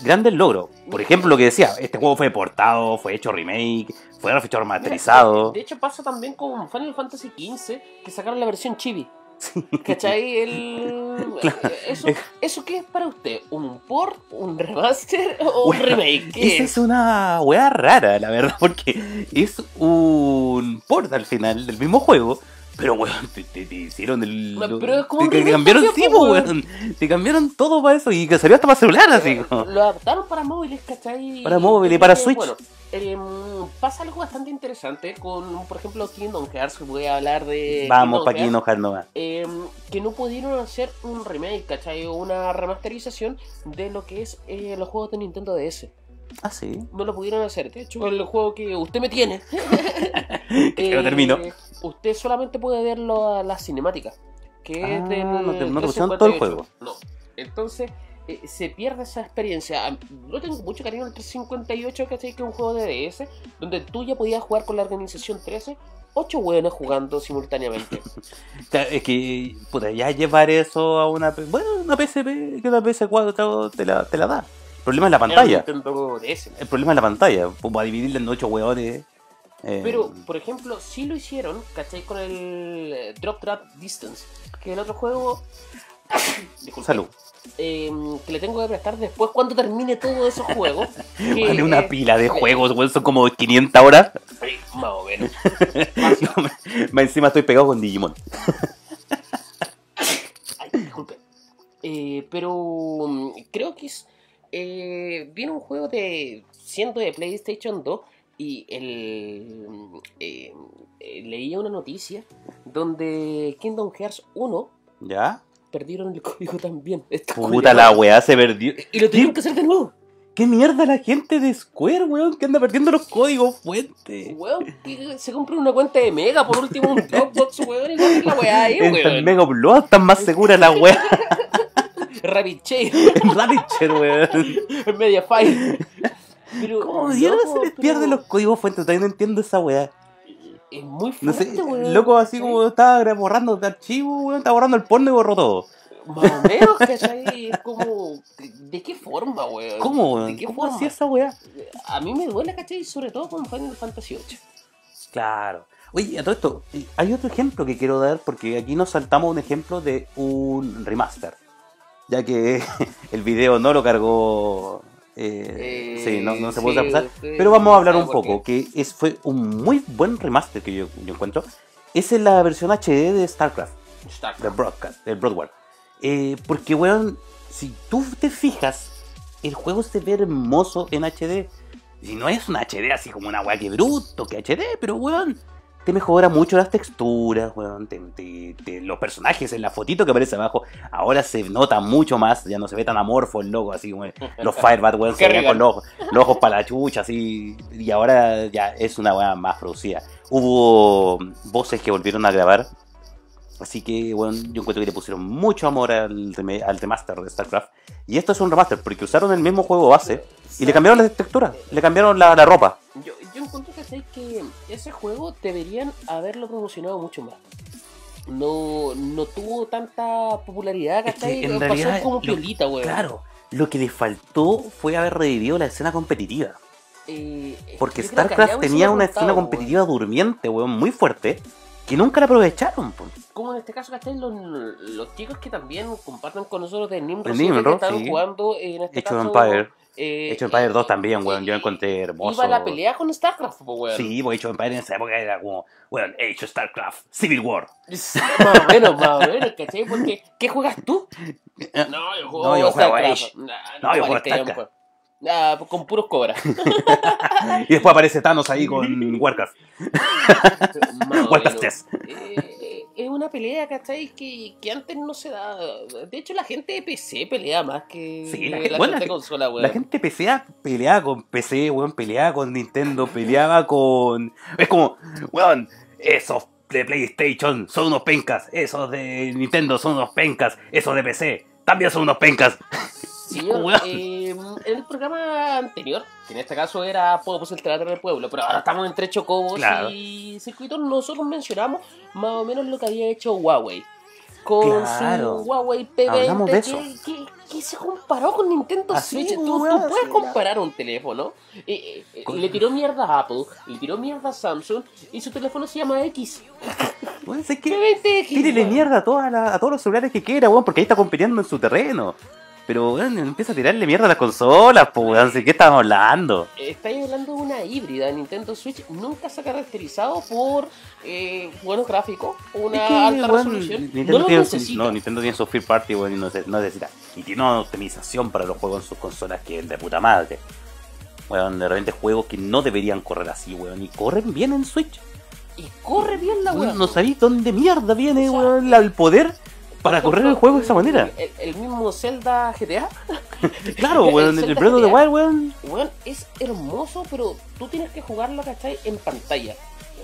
grandes logros. Por ejemplo, lo que decía, este juego fue portado, fue hecho remake, fue remasterizado. De hecho, pasa también con Final Fantasy XV, que sacaron la versión chibi. ¿Cachai? El... Eso, ¿Eso qué es para usted? ¿Un port, un remaster o un remake? ¿Qué Esa es? es una weá rara, la verdad, porque es un port al final del mismo juego. Pero, weón, te, te- te hicieron el. Bueno, pero es como te, un cambiaron también, tipo, po, weón. Te cambiaron todo para eso y que salió hasta para celular, así como. Lo adaptaron para móviles, ¿cachai? Para móviles y para Switch. Bueno, em, pasa algo bastante interesante con, por ejemplo, Kingdom Hearts. Voy a hablar de. Vamos Kingdom para aquí Hearts, enojar nomás. em, que no pudieron hacer un remake, ¿cachai? O una remasterización de lo que es eh, los juegos de Nintendo DS. Ah, sí. No lo pudieron hacer. De hecho, el juego que usted me tiene. Que lo eh, termino. Usted solamente puede verlo a la cinemática. Que Ah, es del. no te- no te todo el 358. juego. No. Entonces, eh, se pierde esa experiencia. A- Yo tengo mucho cariño al 358, ¿cachai? Que es un juego de DS, donde tú ya podías jugar con la organización 13, ocho hueones jugando simultáneamente. Es que, puta, ya llevar eso a una. Bueno, una PSP que una PS4 te la, te la da. El problema es la pantalla. DS. El problema es la pantalla. Pues, Para dividirla en ocho hueones. Eh, Pero, por ejemplo, sí lo hicieron, ¿cachai? Con el eh, Drop Drop Distance, que es el otro juego. Disculpe. Salud. eh, que le tengo que prestar después cuando termine todos esos juegos. que, Vale una eh, pila de juegos, weón. Son como 500 horas. Más o menos. Encima estoy pegado con Digimon. Ay, disculpe. Eh, pero mm, creo que es. Eh, viene un juego de. siendo de PlayStation 2. Y el. mm, eh, eh, leía una noticia donde Kingdom Hearts 1 ¿Ya? perdieron el código también. Puta la weá se perdió. Y lo tuvieron que hacer de nuevo. ¿Qué mierda la gente de Square, weón? Que anda perdiendo los códigos fuentes. Weón, que se compra una cuenta de Mega, por último un Dropbox, weón, y la weá ahí, weón. Mega Upload están más seguras la weá. Rabbit Chain, En Raditcher, weón. Mediafire. Pero, ¿Cómo mierda se les pero pierden los códigos fuentes? Todavía no entiendo esa weá. Es muy No fuerte, sé, weón. loco, así como estaba borrando de archivo, weón, estaba borrando el porno y borró todo. Más o menos, ¿cachai? Es como. ¿De, de qué forma, weón? ¿Cómo, ¿De weón? qué ¿Cómo forma? hacía esa weá? A mí me duele, ¿cachai? Sobre todo con Final Fantasy VIII. Claro. Oye, a todo esto, eh, hay otro ejemplo que quiero dar porque aquí nos saltamos un ejemplo de un remaster. Ya que el video no lo cargó. Eh, Eh, sí, no, no se sí, puede usar. usted Pero vamos a hablar un poco. Que es, fue un muy buen remaster que yo, yo encuentro. Esa es la versión HD de StarCraft, de Broadcast, del Broadward. Eh, porque, weón, si tú te fijas, el juego se ve hermoso en HD. Y no es un HD así como una weá que bruto, que HD, pero weón, te mejora mucho las texturas, weón. te- te- te- los personajes en la fotito que aparece abajo, ahora se nota mucho más, ya no se ve tan amorfo el logo, así como los Firebat, weón, se Kerrigan. con los, los ojos para la chucha, así. Y ahora ya es una weá más producida. Hubo voces que volvieron a grabar. Así que, bueno, yo encuentro que le pusieron mucho amor al, al remaster de StarCraft. Y esto es un remaster porque usaron el mismo juego base y le cambiaron las texturas, le cambiaron la, la ropa. Yo, yo encuentro que, ¿sabes? que ese juego deberían haberlo promocionado mucho más. No, no tuvo tanta popularidad, Es que ¿cachai? en Pasó realidad, como piolita, weón. Claro, lo que le faltó fue haber revivido la escena competitiva. Eh, Porque StarCraft tenía una escena weón. competitiva durmiente, weón, muy fuerte, que nunca la aprovecharon. po. Como en este caso, ¿cachai? Los, los chicos que también comparten con nosotros de Nimrod, Nimrod, que están sí. jugando en este Age caso, Empire. eh, Age of Empire 2 eh, también, weón, yo encontré hermoso. Iba la pelea con StarCraft, weón. Sí, porque Age of Empire en esa época era como, weón, Age of StarCraft, Civil War. Sí, más o menos, más o menos, ¿cachai? Porque, ¿qué juegas tú? No, yo juego, No, yo juego StarCraft. Age. Nah, No, yo juego StarCraft. Ah, con puros cobras. Y después aparece Thanos ahí con Warcraft. Más o Warcraft. 3. Eh, es una pelea, ¿cachai? Que, que antes no se da. De hecho, la gente de PC pelea más que Sí, la la, gente- bueno, gente de la- consola, weón. La gente PCA peleaba con PC, weón, peleaba con Nintendo, peleaba con... Es como, weón, esos de PlayStation son unos pencas, esos de Nintendo son unos pencas, esos de PC también son unos pencas. Señor, eh, en el programa anterior, que en este caso era Pueblos el Teatro del Pueblo, pero ahora estamos entre Chocobos Claro. y circuitos, nosotros mencionamos más o menos lo que había hecho Huawei. Con Claro. su Huawei P20 Hablamos de eso. Que, que- que se comparó con Nintendo Así, Switch. Tú, puedes comparar un teléfono. Eh, eh, Con- le tiró mierda a Apple, le tiró mierda a Samsung y su teléfono se llama X. Weón, es que P20X. tírele weón. mierda a, todas las- a todos los celulares que quiera, weón, porque ahí está compitiendo en su terreno. Pero, weón, empieza a tirarle mierda a las consolas, weón, ¿de qué estamos hablando? Estáis hablando de una híbrida. Nintendo Switch nunca se ha caracterizado por buenos buenos gráficos, una Es que, alta weón, resolución. Nintendo, no tiene, necesita. no, Nintendo tiene su first party, weón, y no, no necesita. Y tiene una optimización para los juegos en sus consolas que es de puta madre. Weón, de repente juegos que no deberían correr así, weón, y corren bien en Switch. Y corre bien la Weón, no sabéis dónde mierda viene, O sea, weón, la- el poder para correr el juego de esa manera. El, el mismo Zelda GTA. Claro, weón, el Breath of the. Wild, weón. Weón, es hermoso, pero tú tienes que jugarlo, ¿cachai? En pantalla.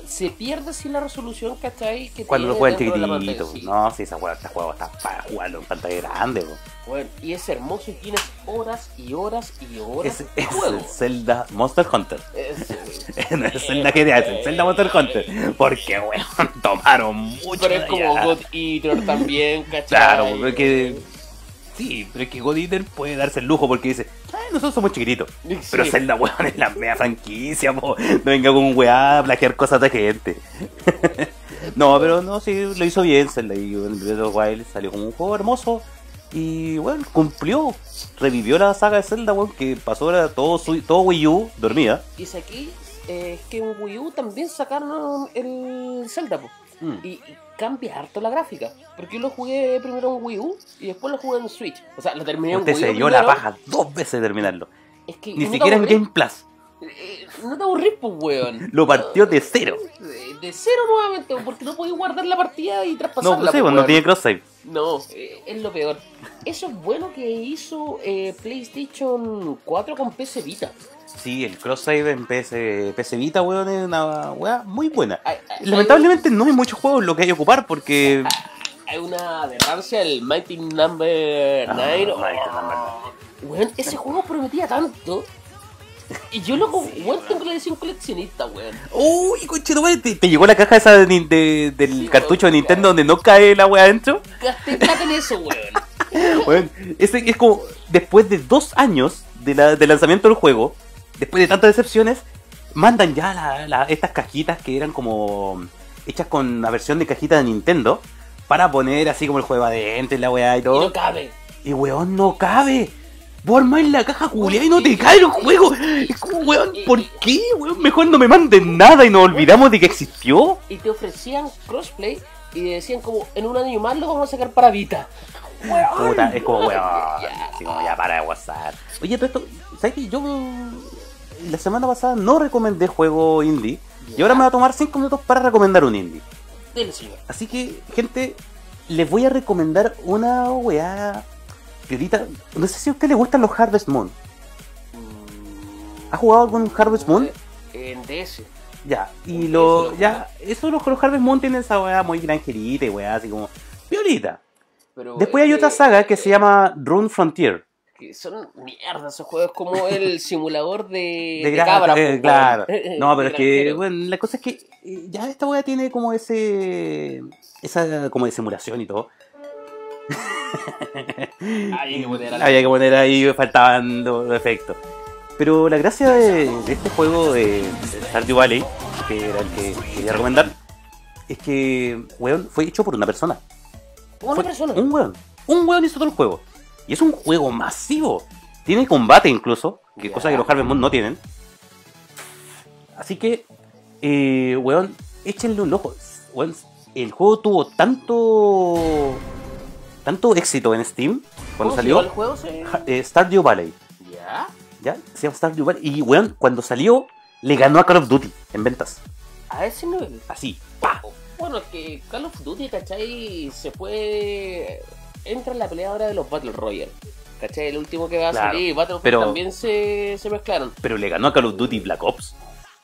Se pierde sin la resolución, ¿cachai? Que Cuando lo de la chiquitito. sí. No, si esa weá, este juego está para jugarlo en pantalla grande, weón. Weón, y es hermoso y tienes horas y horas y horas Es, de es juego. el Zelda Monster Hunter. Es- no es Zelda GTA, es el Zelda Monster Hunter. Porque, weón, tomaron mucho. Pero es como. God Eater también, ¿cachai? Claro, porque. Sí, pero es que God Eater puede darse el lujo porque dice, "Ay, nosotros somos chiquititos. Sí. Pero Zelda, weón, es la media franquicia, po. No venga con un weá a plagiar cosas de gente. no, pero no, sí, lo hizo bien Zelda. Y en Breath of the Wild salió como un juego hermoso. Y, bueno, cumplió. Revivió la saga de Zelda, weón, que pasó era todo, su, todo Wii U dormida. Y si aquí eh, es que en Wii U también sacaron el Zelda, po. Mm. Y, y cambia harto la gráfica. Porque yo lo jugué primero en Wii U y después lo jugué en Switch. O sea, lo terminé en Usted Wii se U. dio la paja dos veces de terminarlo. Es que Ni no siquiera en. Game Plus. Eh, No te aburrís, pues, weón. Lo partió de cero. De, de cero nuevamente, porque no podés guardar la partida y traspasarla. No, pues sí, pues, pues, no tiene cross save. No, eh, es lo peor. Eso es bueno que hizo eh, PlayStation 4 con PC Vita. Sí, el cross save en PS, PS Vita, weón, es una weá muy buena. Hay, hay- Lamentablemente no hay muchos juegos lo que hay que ocupar porque. hay una aberrancia, el Mighty Number 9. Ah, Mighty Number Weón, ese juego prometía tanto. Y yo lo weón, tengo la edición coleccionista, weón. Uy, conchito, weón, ¿te, te llegó la caja esa de de- del Sí, cartucho de Nintendo donde no cae la weá adentro? Gasté plata en eso, weón. Weón, ese es como después de dos años de la- del lanzamiento del juego, después de tantas decepciones, mandan ya la- la- estas cajitas que eran como hechas con una versión de cajita de Nintendo para poner así como el juego adentro y la weá y Y todo. no cabe. Y weón, no cabe. Vos armáis la caja culiada y no te cae el juego. Es como, weón, ¿por qué, weón? Mejor no me manden nada y nos olvidamos de que existió. Y te ofrecían crossplay y decían como en un año más lo vamos a sacar para Vita. Weón. Puta, es como, weón. Ya. Así como ya para de WhatsApp. Oye, todo esto, ¿sabes qué? Yo la semana pasada no recomendé juego indie. Y ahora me voy a tomar 5 minutos para recomendar un indie. Señor. Así que, gente, les voy a recomendar una weá. Piolita, no sé si a usted le gustan los Harvest Moon. ¿Ha jugado algún Harvest Moon? En DS. Ya, y lo. lo Ya, eso los, los Harvest Moon tienen esa weá muy granjerita y weá, así como. Piolita. Pero Después es hay otra saga que se llama Rune Frontier. Que son mierda esos juegos como el simulador de, De de cabra, eh, claro. No, pero es que, bueno, la cosa es que eh, ya esta weá tiene como ese. Esa como de simulación y todo. Había que poner a la- Había que poner ahí, faltaban los efectos. Pero la gracia de, de este juego de, de Stardew Valley, que era el que quería recomendar, es que, weón, fue hecho por una persona. Una Fue persona. Un weón. Un weón hizo todo el juego. Y es un juego masivo. Tiene combate incluso, que Ya. cosa que los Harvest Moon no tienen. Así que, eh, weón, échenle un ojo. Weón, el juego tuvo tanto tanto éxito en Steam cuando ¿Cómo se llama salió el juego? se- Ja- eh, Stardew Valley. ¿Ya? ¿Ya? Se llama Stardew Valley. Y weón, cuando salió, le ganó a Call of Duty en ventas. A ese nivel. Así, pa. Bueno, es que Call of Duty, ¿cachai? Se fue. Entra en la pelea ahora de los Battle Royale. ¿cachai? El último que va a Claro, salir, Battlefield pero- también se, se mezclaron. Pero le ganó a Call of Duty Black Ops.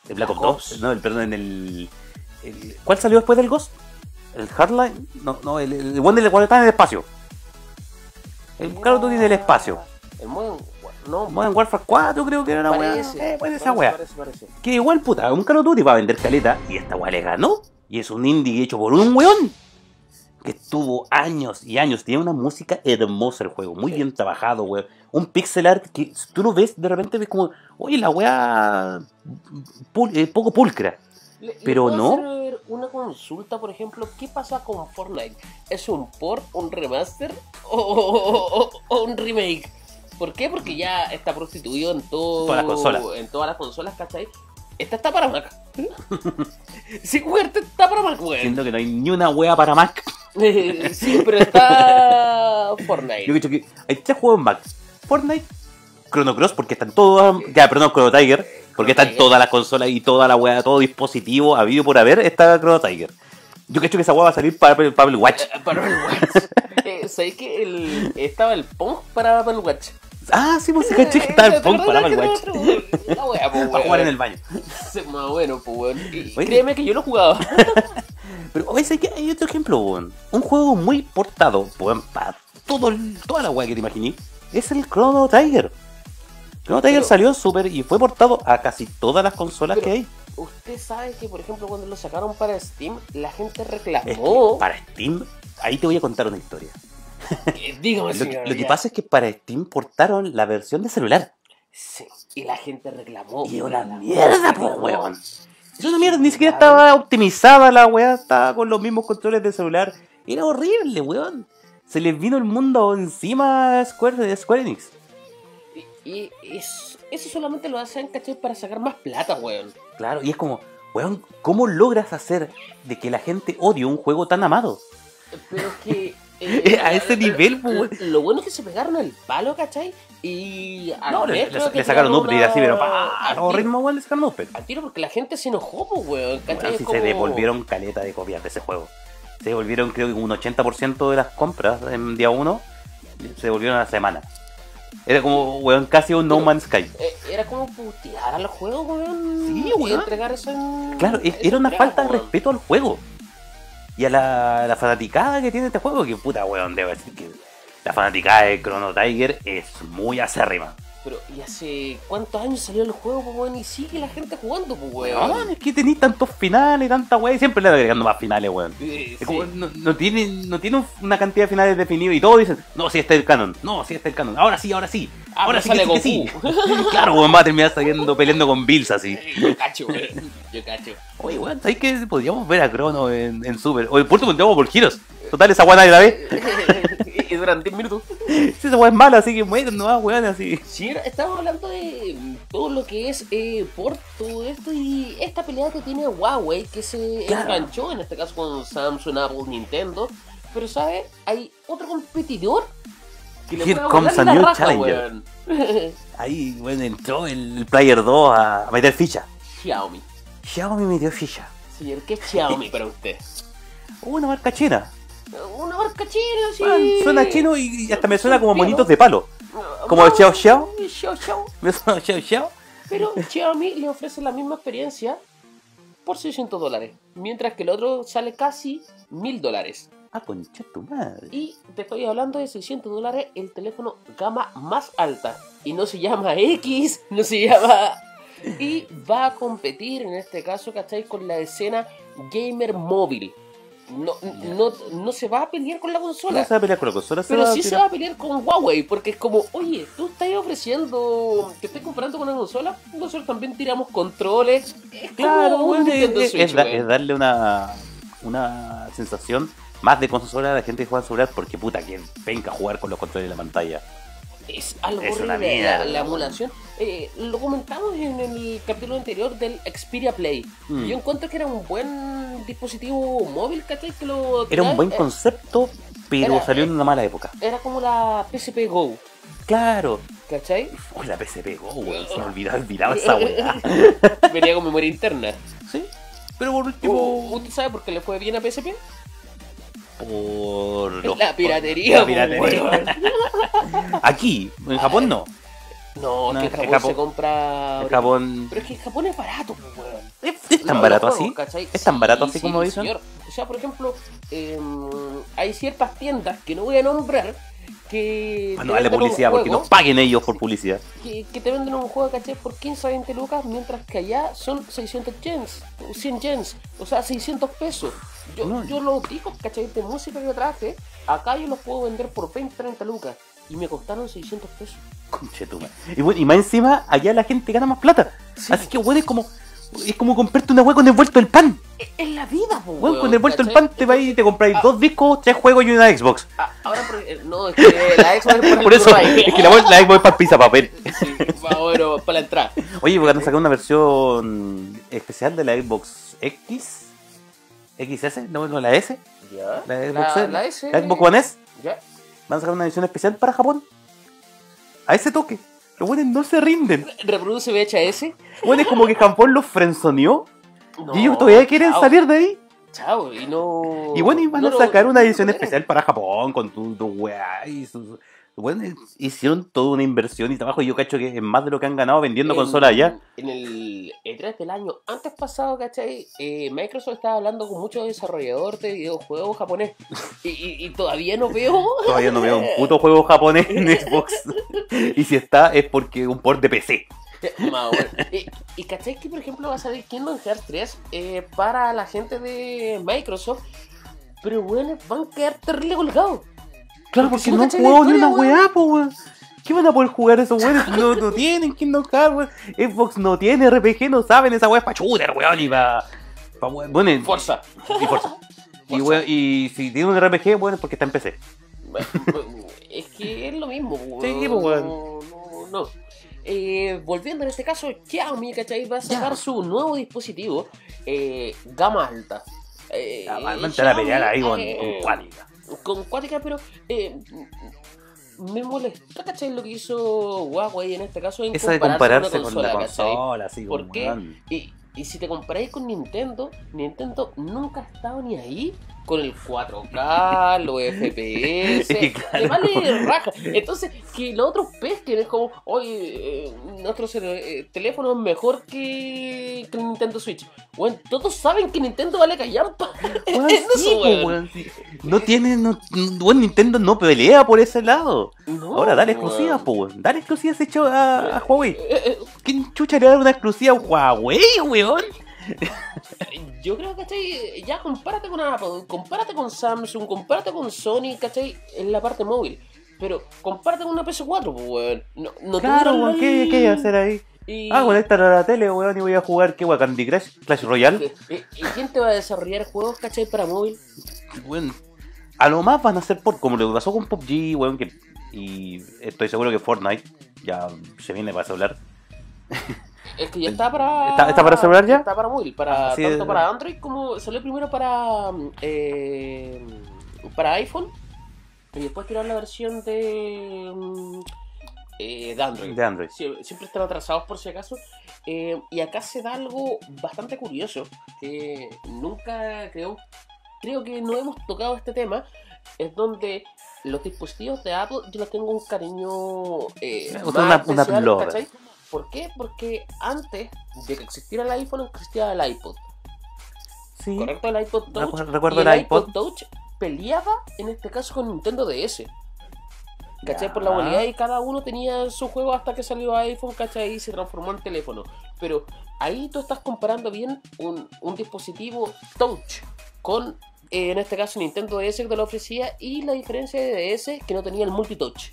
El Black, Black Ops Ops. 2. No, el, perdón, en el, el- ¿Cuál salió después del Ghost? ¿El Hardline? No, no, el, el one del cuando está en el espacio. El Call of Duty del espacio. El Modern no, Modern Warfare 4 creo que era una weá. Eh, ser esa weá. Que igual, puta, un Call of Duty va a vender caleta y esta weá le ganó. Y es un indie hecho por un weón. Que estuvo años y años. Tiene una música hermosa el juego. Muy Sí. bien trabajado, weón. Un pixel art que si tú lo ves, de repente ves como, oye, la weá pul- eh, poco pulcra. Le- le Pero puedo no. hacer una consulta, por ejemplo, ¿qué pasa con Fortnite? ¿Es un port, un remaster o, o- o- o un remake? ¿Por qué? Porque ya está prostituido en todo, Todas las consolas. En todas las consolas, ¿cachai? Esta está para Mac. sí, esta está para Mac, güey. Siendo que no hay ni una weá para Mac. sí, pero está Fortnite. Yo he dicho que hay tres juegos en Mac. Fortnite, Chrono Cross, porque están todas. Ya, perdón, Chrono Tiger. Porque están todas las consolas y toda la weá, todo dispositivo habido por haber, está Chrono Tiger. Yo creo que esa weá va a salir para, para Watch. Eh, Para el Watch. Eh, ¿Sabéis que el, estaba el Pong para Apple Watch? Ah, sí, pues se caché que el ¿Te Pong acordás para el otro, güey? La wea, pues, Para jugar en el baño. Más bueno, pues, weón. Créeme que yo lo jugaba. Pero ¿sabes qué? hay otro ejemplo, weón. Un juego muy portado, weón, para todo, el- toda la weá que te imaginé. Es el Chrono Tiger. Chrono Tiger salió en Super y fue portado a casi todas las consolas que hay. Usted sabe que, por ejemplo, cuando lo sacaron para Steam, la gente reclamó. para Steam, ahí te voy a contar una historia. Dígame, Lo señor. lo que pasa es que para Steam portaron la versión de celular. Sí, y la gente reclamó. Y una mierda, reclamó. weón. Es una mierda, ni siquiera estaba optimizada la weá, estaba con los mismos controles de celular. Era horrible, weón. Se les vino el mundo encima a Square, de Square Enix. Y, y es- eso solamente lo hacen, ¿cachai? Para sacar más plata, weón. Claro, y es como, weón, ¿cómo logras hacer de que la gente odie un juego tan amado? Pero es que. Eh, A ese nivel, pues, weón. Lo bueno es que se pegaron el palo, ¿cachai? Y. al No, le, sacaron tiraron upgrade así, pero pa, a todo ritmo, weón, le sacaron upgrade. Al tiro porque la gente se enojó, pues, weón. ¿Cachai? Bueno, si como- se devolvieron caleta de copias de ese juego. Se devolvieron creo que un 80% de las compras en día 1 se devolvieron a la semana. Era como, weón, casi un No Pero- Man's Sky. Eh, Era como putear al juego, weón. Sí, Y weón. entregar eso en. Claro, esa era una entrega, falta de respeto al juego. Y a la, la fanaticada que tiene este juego, que puta, weón, debo decir que la fanaticada de Chrono Tiger es muy acérrima. Pero Y hace cuántos años salió el juego, pues, weón, y sigue la gente jugando, pues, Weón, weón. es que tenéis tantos finales, tanta weá, y siempre le van agregando más finales, weón. Eh, Es como, sí. no, no tiene, no tiene una cantidad de finales definidos y todos dicen, no, sí está el canon, no, sí está el canon, ahora sí, ahora sí, Ah, ahora sí que que sí. claro, weón, va a terminar saliendo peleando con Bills así. Yo cacho, weón. Yo cacho. Oye, weón, ¿sabes que podríamos ver a Crono en, en Super? O por último, pondríamos por giros. Total, esa weá nadie la ve. duran 10 minutos. Si esa weá es mala, así que mueren, no weón, así. Sí, estamos hablando de todo lo que es eh, por todo esto y esta pelea que tiene Huawei que se Claro. enganchó en este caso con Samsung, Apple, Nintendo. Pero ¿sabes? Hay otro competidor que le Here comes a new raja, challenger. weón. Ahí, weón, entró el Player 2 a, a meter ficha. Xiaomi. Xiaomi metió ficha. Señor, ¿qué es Xiaomi para usted? Una marca china. Una marca china, sí. Weón, suena chino y, y hasta me suena como monitos de palo. como No, Xiao Xiao. Xiao Xiao. Me suena Xiao Xiao. Pero Xiaomi le ofrece la misma experiencia por 600 dólares, mientras que el otro sale casi 1000 dólares. Ah, concha tu madre. Y te estoy hablando de 600 dólares el teléfono gama más alta. Y no se llama X, no se llama... Y va a competir en este caso, ¿cachai? Con la escena gamer móvil. No, no, no se va a pelear con la No consola. se va a pelear con la consola, se Pero a sí se va a pelear con Huawei, porque es como, oye, tú estás ofreciendo que estés comprando con una consola, nosotros también tiramos controles. Es Claro, como un weón, es, Nintendo es- Switch, es da- weón. es darle una, una sensación más de consola a la gente que juega en celular porque puta que venga a jugar con los controles de la pantalla. Es algo Es una horrible, mierda, la, la emulación. Eh, lo comentamos en el capítulo anterior del Xperia Play. Mm. Yo encuentro que era un buen dispositivo móvil, ¿cachai? Que lo Era un buen eh, concepto, pero era- salió en una mala época. Era como la PSP Go, Claro. ¿cachai? Uy, la PSP Go, weón. Se me olvidaba, olvidaba esa weá. Venía con memoria interna. Sí. Pero por ¿U- último. ¿Usted sabe por qué le fue bien a PSP? Por los- La piratería, La piratería. weón. Aquí, en Japón no. No, No, es que en Japón, Japón- se compra. En Japón. Pero es que en Japón es barato, pues, weón. ¿Es, es tan Los- barato así? juegos, ¿cachai? ¿Es tan barato así Sí, como dicen? señor. O sea, por ejemplo, em, hay ciertas tiendas que no voy a nombrar que. No darle venden un publicidad, porque nos paguen ellos por publicidad. que, que te venden un juego, ¿cachai? Por 15 a 20 lucas, mientras que allá son 600 yens, o 100 yens, o sea, 600 pesos. Yo, No. yo los discos, ¿cachai? De música que yo traje, acá yo los puedo vender por 20, 30 lucas. Y me costaron 600 pesos. Conchetumare. Y, bueno, y más encima, allá la gente gana más plata. Sí. Así que, weón, es como. Es como comprarte una weá con envuelto el pan. Es, es la vida, po, Weón, con envuelto el ¿cachai? pan te vas y te compráis Ah. dos discos, tres juegos y una Xbox. Ah, ahora, por- eh, no, es que la Xbox es por, Por el eso, es que la, la Xbox es para pizza papel. Sí, va, bueno, para la entrada. Oye, porque van a sacar una versión especial de la Xbox X. XS, no, no, la S. Ya. La Xbox, La, S, la S. la Xbox One S. Ya. Van a sacar una edición especial para Japón. A ese toque. Los buenos no se rinden. Reproduce VHS. Bueno, es como que Japón los frenzoneó. No, y ellos todavía quieren chao, salir de ahí. Chao, y no. Y bueno, y van no a sacar una edición no- especial para Japón con tu, tu weá y sus. Bueno, hicieron toda una inversión y trabajo. y Yo cacho que es más de lo que han ganado vendiendo en- consolas allá. En el E3 del año antes pasado, ¿cachai? Eh, Microsoft estaba hablando con muchos desarrolladores de videojuegos japonés. Y, y- y todavía no veo. Todavía no veo un puto juego japonés en Xbox. y si está, es porque es un port de PC. Y, y cachai que, por ejemplo, va a salir Kingdom Hearts 3 eh, para la gente de Microsoft. Pero bueno, van a quedar terrible colgados. Claro, Porque no han la jugado ni una weá, po, weón. ¿Qué van a poder jugar esos weones? No, no tienen Kingdom Hearts, weón. Xbox no tiene RPG, no saben, esa weá es pa' shooter, weón, y pa... pa weón. Bueno, y- Fuerza. y Forza. Y, weón, y si tiene un RPG, bueno, es porque está en PC. es que es lo mismo. Sí, no, pues, weón. no, no. Eh, volviendo en este caso, Xiaomi, ¿cachai? Va a sacar su nuevo dispositivo eh, gama alta. Eh, Ya, van a entrar a Xiaomi, pelear ahí con, eh, con Quality. Con cuática, pero eh, me molesta, ¿cachai? Lo que hizo Huawei en este caso en Eso de compararse con la consola, así ¿Por qué? Y, y si te comparáis con Nintendo, Nintendo nunca ha estado ni ahí con el 4K, los FPS, que claro. le vale raja. Entonces, que los otros pesquen es como, oye, eh, nuestro eh, teléfono es mejor que, que el Nintendo Switch. Bueno, todos saben que Nintendo vale callampa. Sí, sí. No tiene. No, bueno, Nintendo no pelea por ese lado. No, Ahora, dale exclusivas, weón. Dale exclusivas hecho a, a Huawei. Eh, eh, ¿Quién chucha le va a dar una exclusiva a Huawei, weón? Yo creo, ¿cachai? Ya compárate con Apple, compárate con Samsung, compárate con Sony, ¿cachai? En la parte móvil. Pero compárate con una PS4, pues, weón. No, no Claro, weón, ¿qué, ¿qué hay que hacer ahí? Y... Ah, conectar a la tele, weón, y voy a jugar, ¿qué weón? Candy Crush, Clash Royale. ¿Y, y quién te va a desarrollar juegos, cachai, para móvil? Weón, a lo más van a ser por, como lo pasó con PUBG, weón, que, y estoy seguro que Fortnite ya se viene para celular. Es que ya está para... ¿Está- está para celular ya? Está para móvil, para, Ah, sí, tanto para Android como... Salió primero para... eh, para iPhone. Y después tiraron la versión de... mm, eh, de Android. De Android. Sie- siempre están atrasados por si acaso. Eh, y acá se da algo bastante curioso que nunca creo, creo que no hemos tocado este tema. Es donde los dispositivos de Apple yo les tengo un cariño eh, una- más una. ¿cachai? ¿Por qué? Porque antes de que existiera el iPhone existía el iPod. Sí. ¿Correcto? El iPod Touch. Recu- recuerdo y el iPod. Touch peleaba en este caso con Nintendo DS. ¿Cachai? Ya. Por la movilidad y cada uno tenía su juego hasta que salió iPhone, ¿cachai? Y se transformó en teléfono. Pero ahí tú estás comparando bien un, un dispositivo touch con, eh, en este caso, Nintendo DS que te lo ofrecía y la diferencia de DS que no tenía el multitouch.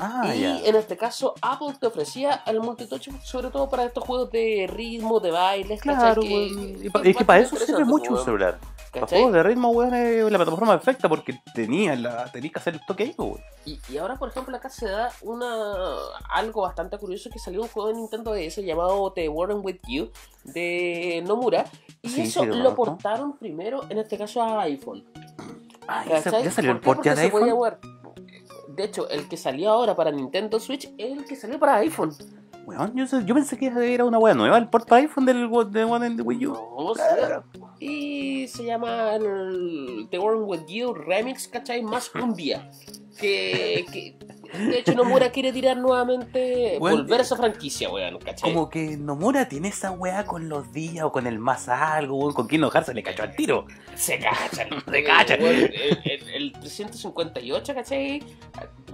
Ah, y en este caso, Apple te ofrecía el multitouch sobre todo para estos juegos de ritmo, de bailes, Claro, ¿cachai? weón. Y pa- es que para eso sirve mucho un weón. celular. Para ¿Cachai? juegos de ritmo, weón, es la plataforma perfecta porque tenía la, tenías que hacer el toque ahí, weón. Y, y ahora, por ejemplo, acá se da una algo bastante curioso que salió un juego de Nintendo DS llamado The World With You de Nomura. Y Sí, eso sí, lo portaron primero, en este caso, a iPhone. Ah, ya, salió el ¿Por port ya de iPhone. De hecho, el que salió ahora para Nintendo Switch es el que salió para iPhone. Weón, yo, yo pensé que era una wea nueva, el port para iPhone del de One and the Wii U. No, Claro. Y se llama el The World With You Remix, ¿cachai? Más cumbia. Que, que de hecho Nomura quiere tirar nuevamente, Bueno, volver a esa franquicia, weón, ¿cachai? Como que Nomura tiene esa weá con los días o con el más algo, weón, con Kingdom Hearts se le cachó al tiro. Se cachan. Se cachan. Weón, El, el- el 358, ¿cachai?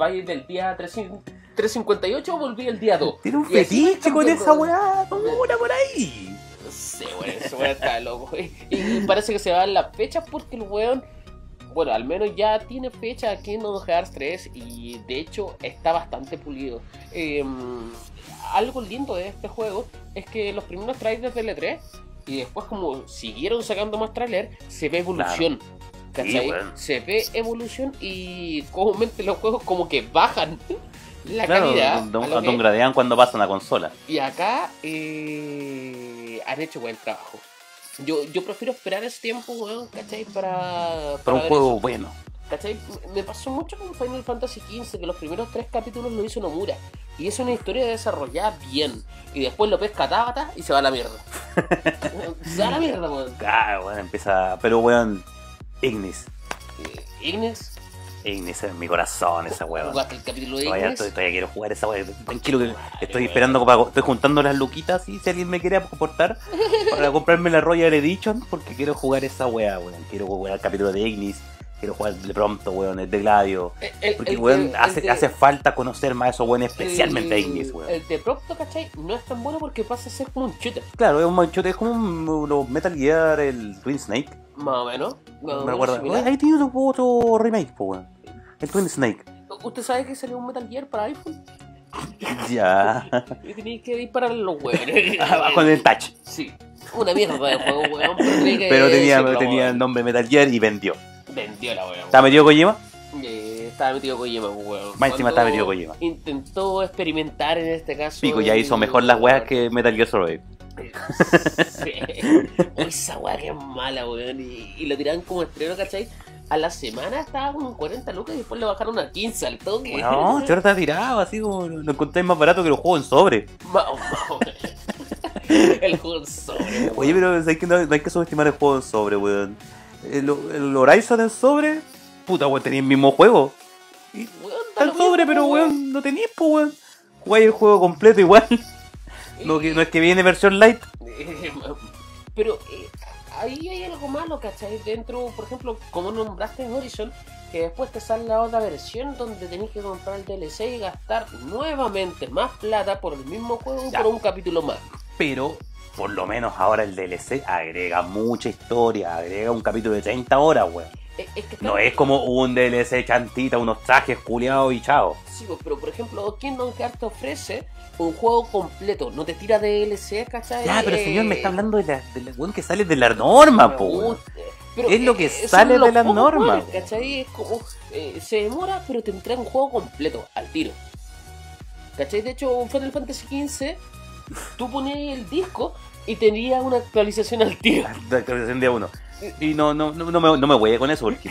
Va a ir del día 300 358 volví el día 2. Tiene un fetiche con esa weá, Nomura por ahí. Sí, weón, ese weón está loco. Y, y parece que se van las fechas porque el weón, bueno, al menos ya tiene fecha aquí en Kingdom Hearts 3 y de hecho está bastante pulido. Eh, algo lindo de este juego es que los primeros trailers del E3 y después como siguieron sacando más trailers, se ve evolución. ¿Cachai? Sí. Se ve evolución y comúnmente los juegos como que bajan la Claro, calidad. don- don gradean cuando pasan a consola. y acá eh, han hecho buen trabajo. Yo, yo prefiero esperar ese tiempo, weón, ¿cachai? Para, Para un ver juego eso, bueno. ¿cachai? Me pasó mucho con Final Fantasy XV, que los primeros tres capítulos lo hizo Nomura. Y es una historia desarrollada bien. Y después lo pesca Tabata y se va a la mierda. se va a la mierda, weón. Ah, weón, empieza. Pero weón, Ignis. Eh, Ignis, Ignis es mi corazón, esa weón. jugaste el capítulo de Todavía, Ignis. todavía quiero jugar esa weá. Tranquilo que estoy esperando para. Estoy juntando las luquitas y si alguien me quiere aportar para comprarme la Royal Edition porque quiero jugar esa weá, weón. Quiero jugar el capítulo de Ignis. Quiero jugar de pronto, weón, el de Gladio. El- el- Porque, el weón, hace, de- hace falta conocer más a esos weones, especialmente a Ignis, weón. El de Procto, ¿cachai? No es tan bueno porque pasa a ser como un shooter. Claro, es un manchote, es como un, los Metal Gear, el Twin Snake. Más o menos. me recuerda. similar. Ahí tiene otro, remake, po, weón. El Twin Snake. ¿Usted sabe que salió un Metal Gear para iPhone? Ya. Y tenéis que disparar los huevos. Con el touch. Sí. Una mierda de juego, weón. Pero, tenía Pero tenía, decirlo, tenía el nombre Metal Gear y vendió. Vendió la weón. ¿Estaba metido Kojima? Eh, estaba metido Kojima, weón. Más encima estaba metido Kojima. Intentó experimentar en este caso. Pico, ya hizo mejor las weas que Metal Gear Survive. Sí. Uy, esa wea que es mala, weón. Y, y lo tiraron como estreno, ¿cachai? A la semana estaba como en 40 lucas y después le bajaron a 15 al toque. No, yo está tirado, así como lo encontré más barato que los juegos en sobre. El juego en sobre, weón. Oye, pero ¿sabes que no, hay que subestimar el juego en sobre, weón. El, el Horizon en sobre, puta, weón, tenía el mismo juego. Weón, Está en lo sobre, mismo, pero weón, no tenías, pues weón. Jugáis el juego completo igual. No, que, no es que viene versión light. Pero eh, ahí hay algo malo, ¿cachai? Dentro, por ejemplo, como nombraste Horizon, que después te sale la otra versión donde tenés que comprar el DLC y gastar nuevamente más plata por el mismo juego Ya. por un capítulo más. Pero, por lo menos ahora el DLC agrega mucha historia, agrega un capítulo de 30 horas, weón. Eh, Es, que No es como un DLC chantita, unos trajes culiados y chao. Sí, pues, pero por ejemplo, Kingdom Hearts te ofrece un juego completo, no te tira DLC, ¿cachai? Ya, pero Eh, señor, me está hablando de la, de la que sale de la norma, po. Pero, Es lo que eh, sale de la pocos norma, buenos, po. ¿Cachai? Es como. eh, se demora, pero te entrega un juego completo, al tiro. ¿Cachai? De hecho, Final Fantasy XV, tú ponías el disco y tenía una actualización al tiro. La actualización día 1. Y no, no, no, no me, no me voy con eso, porque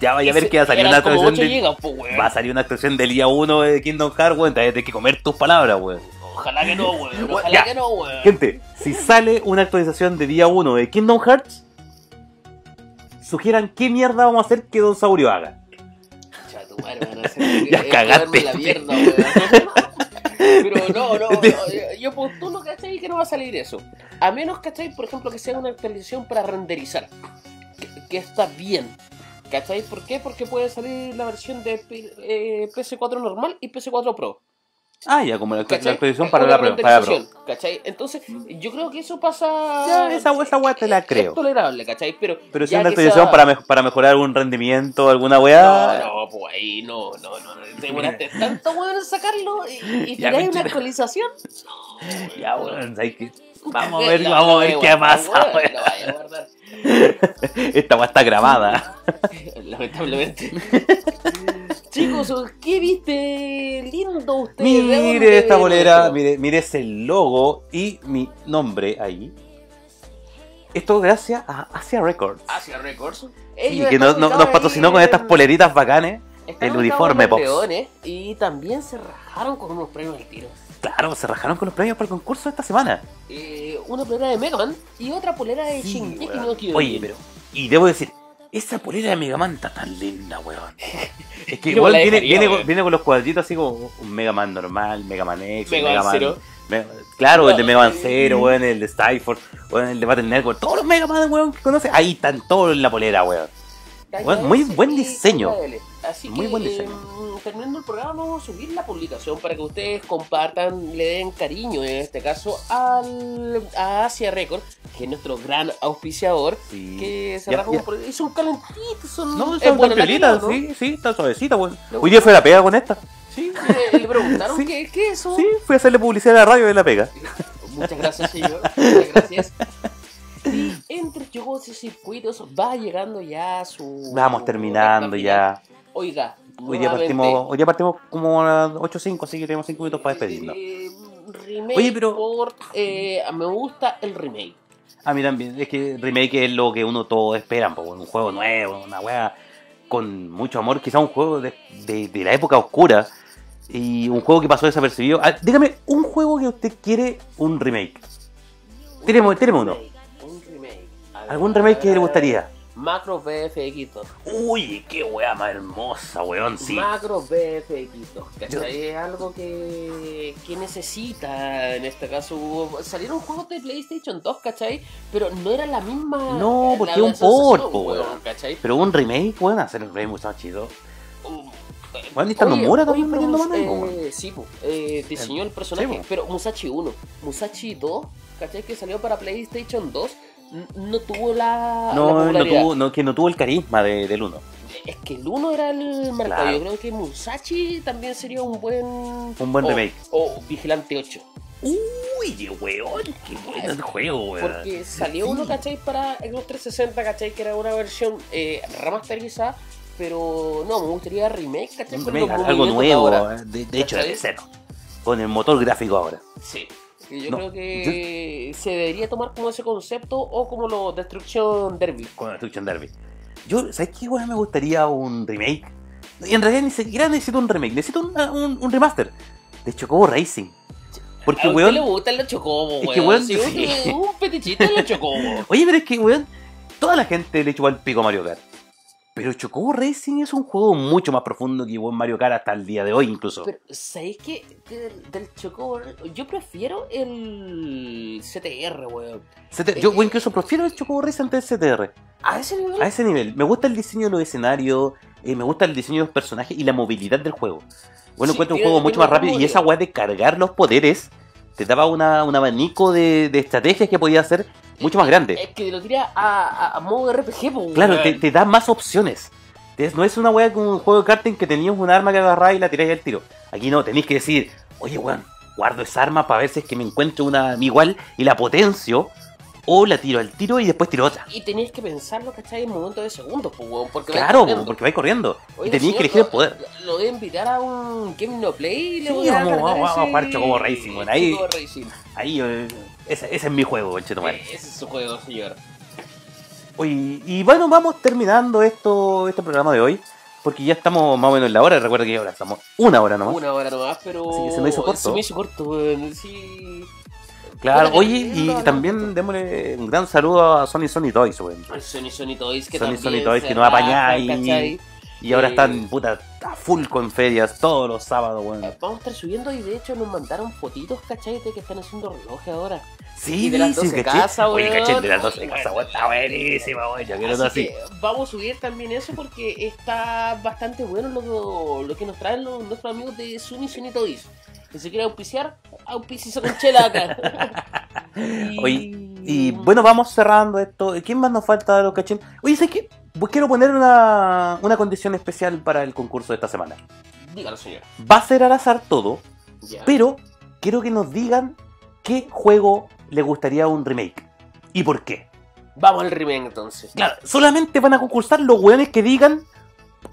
ya vaya a ver que va a salir una eran como actualización 8 de, gigas, po, weón. Va a salir una actualización del día 1 de Kingdom Hearts, weón. Tener que comer tus palabras, weón. Ojalá que no, weón. Ya. Ojalá que no, weón. Gente, si sale una actualización de día 1 de Kingdom Hearts, sugieran qué mierda vamos a hacer que Don Saurio haga. Chato, madre, van a hacer- Ya eh, cagaste. la mierda, weón. Pero no, no, no, yo postulo, ¿cachai? Que no va a salir eso. A menos, ¿cachai? Por ejemplo, que sea una actualización para renderizar. Que, que está bien. ¿Cachai? ¿Por qué? Porque puede salir la versión de eh, PS4 normal y PS4 Pro. Ah, ya, como la, la actualización para la, pro, para la Pro. ¿Cachai? Entonces, yo creo que eso pasa. Ya, esa, esa weá te la es creo. tolerable, ¿cachai? Pero, Pero si es una actualización sea- para, mej- para mejorar algún rendimiento, alguna weá. No, no, pues ahí no, no, no. no. Te demoraste tanto, weón, en sacarlo y, y tiráis una actualización. Ya, weón, hay que- Vamos a ver, no, vamos a ver qué pasa. Esta weá está grabada. Lamentablemente. Chicos, ¿qué viste lindo usted? ¿De dónde Mire esta bolera, mire, mire ese logo y mi nombre ahí. Esto gracias a Asia Records. Asia Records. Ellos que nos, patrocinó con estas poleritas bacanes. el uniforme. Leones Y también se rajaron con unos premios al tiro. Claro, se rajaron con los premios para el concurso esta semana. Eh, una polera de Mega Man y otra polera de Sí, Shingeki weón. no Kyojin. Oye, pero. Y debo decir, esa polera de Mega Man está tan linda, weón. Es que igual viene, dejaría, viene, viene con los cuadritos así como un Mega Man normal, Mega Man X, Mega Mega Man. Zero. Me- claro, el de Mega Man Ay. Zero, weón, el de Skyforce, weón, el de Battle Network, todos los Mega Man, weón, que conoce, ahí están todos en la polera, weón. Bueno, muy buen diseño. Así Muy que, buen diseño. eh, terminando el programa, vamos a subir la publicación para que ustedes compartan, le den cariño, en este caso, al, a Asia Record, que es nuestro gran auspiciador. Sí. Que se Ya- rajó ya- por- y son calentitos, son. No, son la piolitas, ¿no? sí, sí, está suavecita, weón. Le Hoy día fue la pega con esta. Sí, le, le preguntaron Sí. qué es eso. Sí, fui a hacerle publicidad a la radio de la pega. Muchas gracias, señor. Muchas gracias. Y entre juegos y circuitos va llegando ya su. Vamos terminando ya. Oiga, Hoy día partimos, hoy día partimos como a las 8.05, así que tenemos 5 minutos para despedirnos. eh, remake Oye, pero- eh, me gusta el remake. A mí también, es que remake es lo que uno todo espera, un juego nuevo, una wea con mucho amor, quizá un juego de, de- de la época oscura y un juego que pasó desapercibido. Ah, dígame, un juego que usted quiere un remake. Un tíreme uno. ¿Algún remake que le gustaría? Macro BFX 2. Uy, qué wea más hermosa, weón, sí. Macro BFX 2. ¿cachai? Es algo que, que necesita en este caso. Salieron juegos de PlayStation 2, ¿cachai? Pero no era la misma. No, porque es un port, po, weón, weón. ¿cachai? Pero un remake, weón, hacer un remake mucho más chido. Um, y está Nomura también metiendo mano eh. Sí, po, eh, diseñó el personaje, Sí, po. pero Musashi 1. Musashi 2, ¿cachai? Que salió para PlayStation 2, n- no tuvo la, la No, no popularidad. tuvo, no, que no tuvo el carisma de- del uno. Es que el 1 era el marcado. Claro. Yo creo que Musashi también sería un buen. Un buen o- remake. O Vigilante 8. Uy, weón, qué bueno el juego, weón. Porque salió Sí. uno, ¿cachai? Para Xbox 360, ¿cachai? Que era una versión eh, remasterizada. Pero no, me gustaría remake, ¿cachai? Remake, algo de nuevo, ahora. eh, de, de hecho de cero. Con el motor gráfico ahora. Sí. Y Yo No, creo que se debería tomar como ese concepto o como lo Destruction Derby. Con Destruction Derby. Yo, ¿sabes qué, weón? Me gustaría un remake. Y en realidad ni siquiera necesito un remake, necesito una- un, un remaster de Chocobo Racing. Porque, a usted weón. le gustan los chocobos, es weón. que, weón, Sí, sí. un, un fetichista de los chocobos. Oye, pero es que, weón, toda la gente le chupó el pico a Mario Kart. Pero Chocobo Racing es un juego mucho más profundo que buen Mario Kart hasta el día de hoy incluso. Pero, ¿sabéis qué? Del, del Chocobo, yo prefiero el CTR, weón. CT yo incluso prefiero el Chocobo Racing antes del CTR. ¿A ese nivel? A ese nivel. Me gusta el diseño de los escenarios, eh, me gusta el diseño de los personajes y la movilidad del juego. Bueno, Sí, encuentro un juego mucho más rápido y esa weá de cargar los poderes te daba una, un abanico de, de estrategias que podía hacer mucho más grande. Es que lo tira a, a, a modo RPG, po, Claro, te, te da más opciones. Es- no es una weá como un juego de karting que tenías un arma que agarráis y la tiráis al tiro. Aquí no, tenéis que decir, oye weón, guardo esa arma para ver si es que me encuentro una igual y la potencio. O la tiro al tiro y después tiro otra. Y tenías que pensarlo, ¿cachai? En momentos de segundos, pues, weón. Porque vais Claro, corriendo. porque vais corriendo. Oye, y tenéis que elegir el poder. Lo voy a invitar a un Game No Play y le voy a vamos, vamos, vamos jugar Chocobo Racing, weón, ahí- Racing. Ahí, eh, ese, ese es mi juego, conchetumare. Eh, Ese es su juego, señor. Oye, y bueno, vamos terminando esto, este programa de hoy. Porque ya estamos más o menos en la hora. Recuerda que ahora estamos una hora nomás. Una hora nomás, pero. Así que se me hizo corto. Se me hizo corto, weón. Sí. Claro, oye, y también démosle un gran saludo a Sony Sony Toys, weón. Sony Sony Toys que Sony también Sony Toys que nos apañá raja, ahí. ¿cachai? Y ahora están, puta, a full con ferias todos los sábados, weón. Eh, Vamos a estar subiendo y de hecho nos mandaron fotitos, ¿cachai? De que están haciendo relojes ahora. Sí, y de las sí, 12 caché. casas, Oye, weón. caché, el de las 12 Ay, casas, weón, está buenísima, weón. Yo quiero Así así. vamos a subir también eso porque está bastante bueno lo, lo que nos traen los, nuestros amigos de Sony Sony Toys. Que se quiere auspiciar, auspiciese con chela acá. y... Oye, Y bueno, vamos cerrando esto. ¿Quién más nos falta de los cachín? Oye, ¿sabes qué? Pues quiero poner una, una condición especial para el concurso de esta semana. Dígalo, señor. Va a ser al azar todo, Ya. pero quiero que nos digan qué juego le gustaría un remake y por qué. Vamos al remake entonces. Claro, solamente van a concursar los weones que digan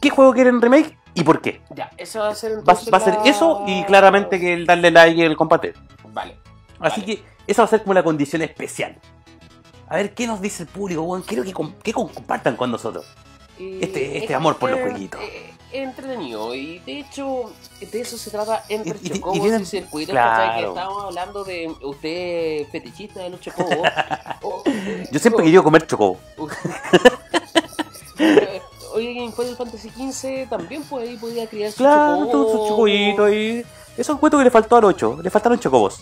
qué juego quieren remake y por qué. Ya, eso va a ser Va, va a ser eso y claramente que el darle like y el compartir. Vale. Así Vale. que esa va a ser como la condición especial. A ver qué nos dice el público, weón. Quiero que, com- que compartan con nosotros. Eh, Este- este es amor por los jueguitos. eh, entretenido y de hecho de eso se trata entre Y- chocobos y, tienen- circuitos claro. que estábamos hablando de usted fetichista de los chocobos Yo siempre he querido comer chocobo. oye en Final Fantasy XV también pues ahí podía criar su Claro, chocobo. todos sus chocobitos ahí. Eso es un cuento que le faltó al 8. Le faltaron chocobos.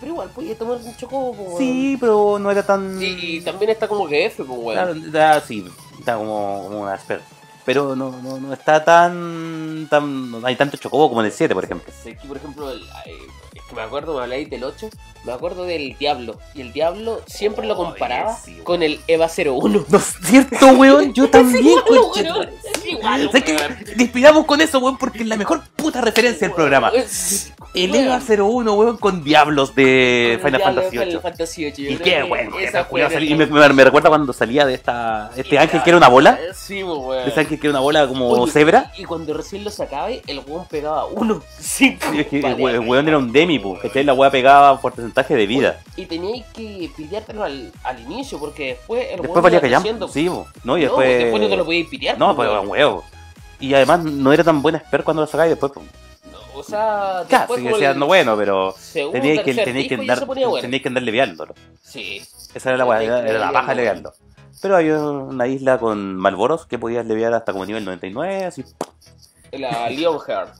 pero igual podía tomar un chocobo pues, Sí, pero no era tan. weón. y, también está como que F pues weón. Claro, sí, está como, como una espera. Pero no, no, no está tan, tan. No hay tanto chocobo como en el 7, por ejemplo. Sí, por ejemplo, el- me acuerdo, me habláis del 8, me acuerdo del Diablo. Y el Diablo siempre lo comparaba sí, weón. con el EVA 01. No es cierto, weón. Yo también, igual, conche- weón, es igual, weón. Le inspiramos con eso, weón, porque es la mejor puta referencia del programa. Es- El weón, EVA 01, weón, con diablos de con Final Fantasy Final 8. Fantasy VIII, yo Y qué salía- y me, me- me recuerda cuando salía de esta este ángel que era una bola. Sí, weón. Ese ángel que era una bola como Oye, cebra. Y cuando recién lo sacaba, el weón pegaba uno. Sí, es el weón era un demi, pues, ¿cachai? La weá pegaba porcentaje de vida. Y teníais que pillártelo al, al inicio, porque después el Después valía creciendo. Sí, po. ¿no? Y No, después. después no te lo podías pitear. No, pues, weón. un huevo. Y además no era tan buena expert cuando lo sacáis después. Pues. No, o sea, sigue como siendo el bueno, pero teníais que, teníais que andar, bueno. teníais que andar leviándolo. Sí. Esa era la weá, era, que era la paja leviando. Pero había una isla con Malboros que podías leviar hasta como nivel 99, así. La Lionheart.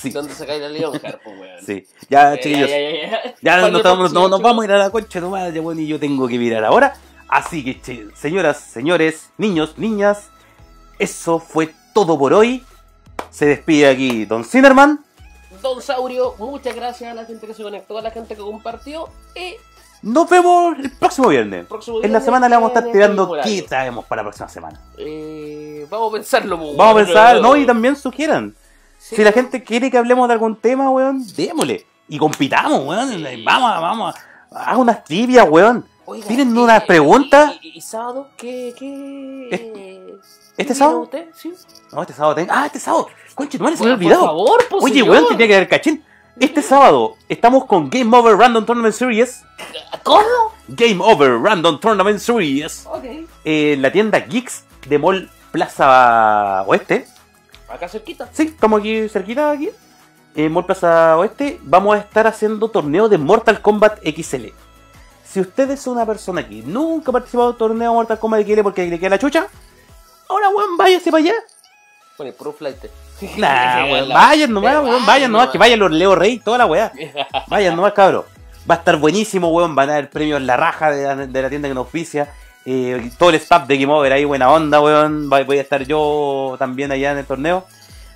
Sí, ¿Dónde sacáis la Lionheart, pues, weón? sí. Ya, Eh, chiquillos. Ya, ya, ya, ya. Ya ¿Cuál nos, estamos- no- nos vamos a ir a la concha de tu madre, bueno, y yo tengo que mirar ahora. Así que, señoras, señores, niños, niñas, eso fue todo por hoy. Se despide aquí Don Cinerman. Don Saurio, muchas gracias a la gente que se conectó, a la gente que compartió. Y Nos vemos el próximo viernes. próximo En la viernes semana le vamos a estar tirando qué traemos para la próxima semana. Eh, vamos a pensarlo, pues, Vamos a weón. pensar, ¿no? Y también sugieran. Sí. Si la gente quiere que hablemos de algún tema, weón, démosle. Y compitamos, weón. Sí. Vamos, vamos. Haz unas trivias, weón. Oiga, ¿Tienen eh, unas eh, preguntas? ¿Y, y- y sábado qué? qué ¿Este qué sábado? usted? Sí. No, este sábado. Ah, este sábado. Conche, se me Por, había olvidado. Por favor, pues, Oye, señor. weón, tenía que haber cachín. Este sábado estamos con Game Over Random Tournament Series. ¿Cómo? Game Over Random Tournament Series. Ok. En la tienda Geeks de Mall Plaza Oeste. Acá cerquita. Sí, estamos aquí cerquita aquí. En Mall Plaza Oeste. Vamos a estar haciendo torneo de Mortal Kombat XL. Si usted es una persona que nunca ha participado en torneo Mortal Kombat quiere porque le queda la chucha, ahora weón, váyase para allá. Pone pro flight. Nah, weón, vayan nomás, weón, vayan nomás, que vayan los Leo Rey, toda la weá. Vayan nomás, cabros. Va a estar buenísimo, weón. Van a dar premios en la raja de la, de la tienda que nos oficia. Eh, todo el staff de Game Over ahí, buena onda, weón. Voy a estar yo también allá en el torneo.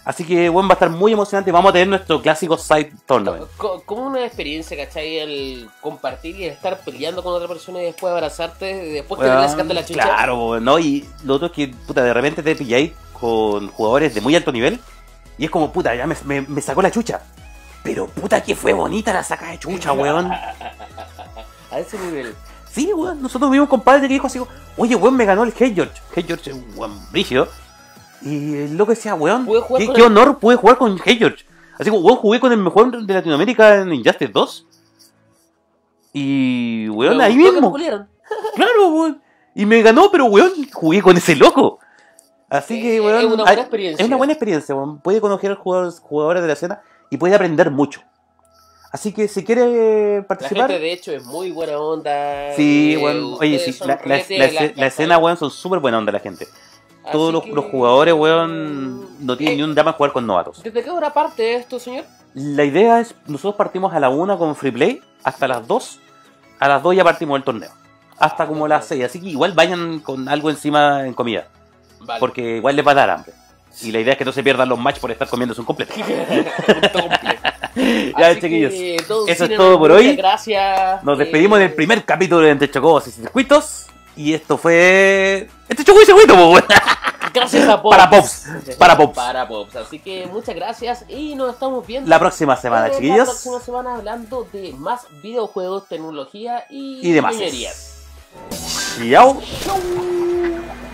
Así que, weón, va a estar muy emocionante. Vamos a tener nuestro clásico side tournament. Co- Como una experiencia, ¿cachai? El compartir y el estar peleando con otra persona y después abrazarte, después le Weón, sacarte la chucha. Claro, weón, ¿no? Y lo otro es que, puta, de repente te pilláis con jugadores de muy alto nivel. Y es como, puta, ya me, me- me sacó la chucha. Pero, puta, que fue bonita la saca de chucha, weón. A ese nivel. Sí, weón, nosotros vimos compadre que dijo así, oye, weón, me ganó el Hey George. Hey George es un weón brígido. Y el loco decía, weón, qué, con qué el- honor pude jugar con Hey George. Así como, weón, jugué con el mejor de Latinoamérica en Injustice 2. Y, weón, ahí que mismo. Claro, weón. Y me ganó, pero, weón, jugué con ese loco. Así que, Eh, weón. es una buena experiencia. Es una buena experiencia, weón. Puede conocer jugadores, jugadores de la escena y puede aprender mucho. Así que si quiere La participar. gente, de hecho, es muy buena onda. Sí, eh, weón. Oye, sí, la, la- la- la- la escena, weón, son súper buena onda la gente. Todos los, que- los jugadores, weón, no tienen Eh, ni un drama jugar con novatos. ¿Desde qué hora parte esto, señor? La idea es, nosotros partimos a la 1 con free play, hasta las 2. A las 2 ya partimos el torneo. Hasta como las 6. Así que igual vayan con algo encima en comida. Vale. Porque igual les va a dar hambre. Y la idea es que no se pierdan los matches por estar comiéndose un completo. Punto completo. ya, Así chiquillos. eso es todo por hoy. Gracias. Nos Eh, despedimos del primer capítulo de Entre Chocobos y Circuitos. Y esto fue. Este Chocó y Circuito, weón. Gracias a Pops. Para Pops. Para Pops. Para Pops. Así que muchas gracias y nos estamos viendo. La próxima semana, eh, La chiquillos. próxima semana hablando de más videojuegos, tecnología y, Y demás. Chao. Chau.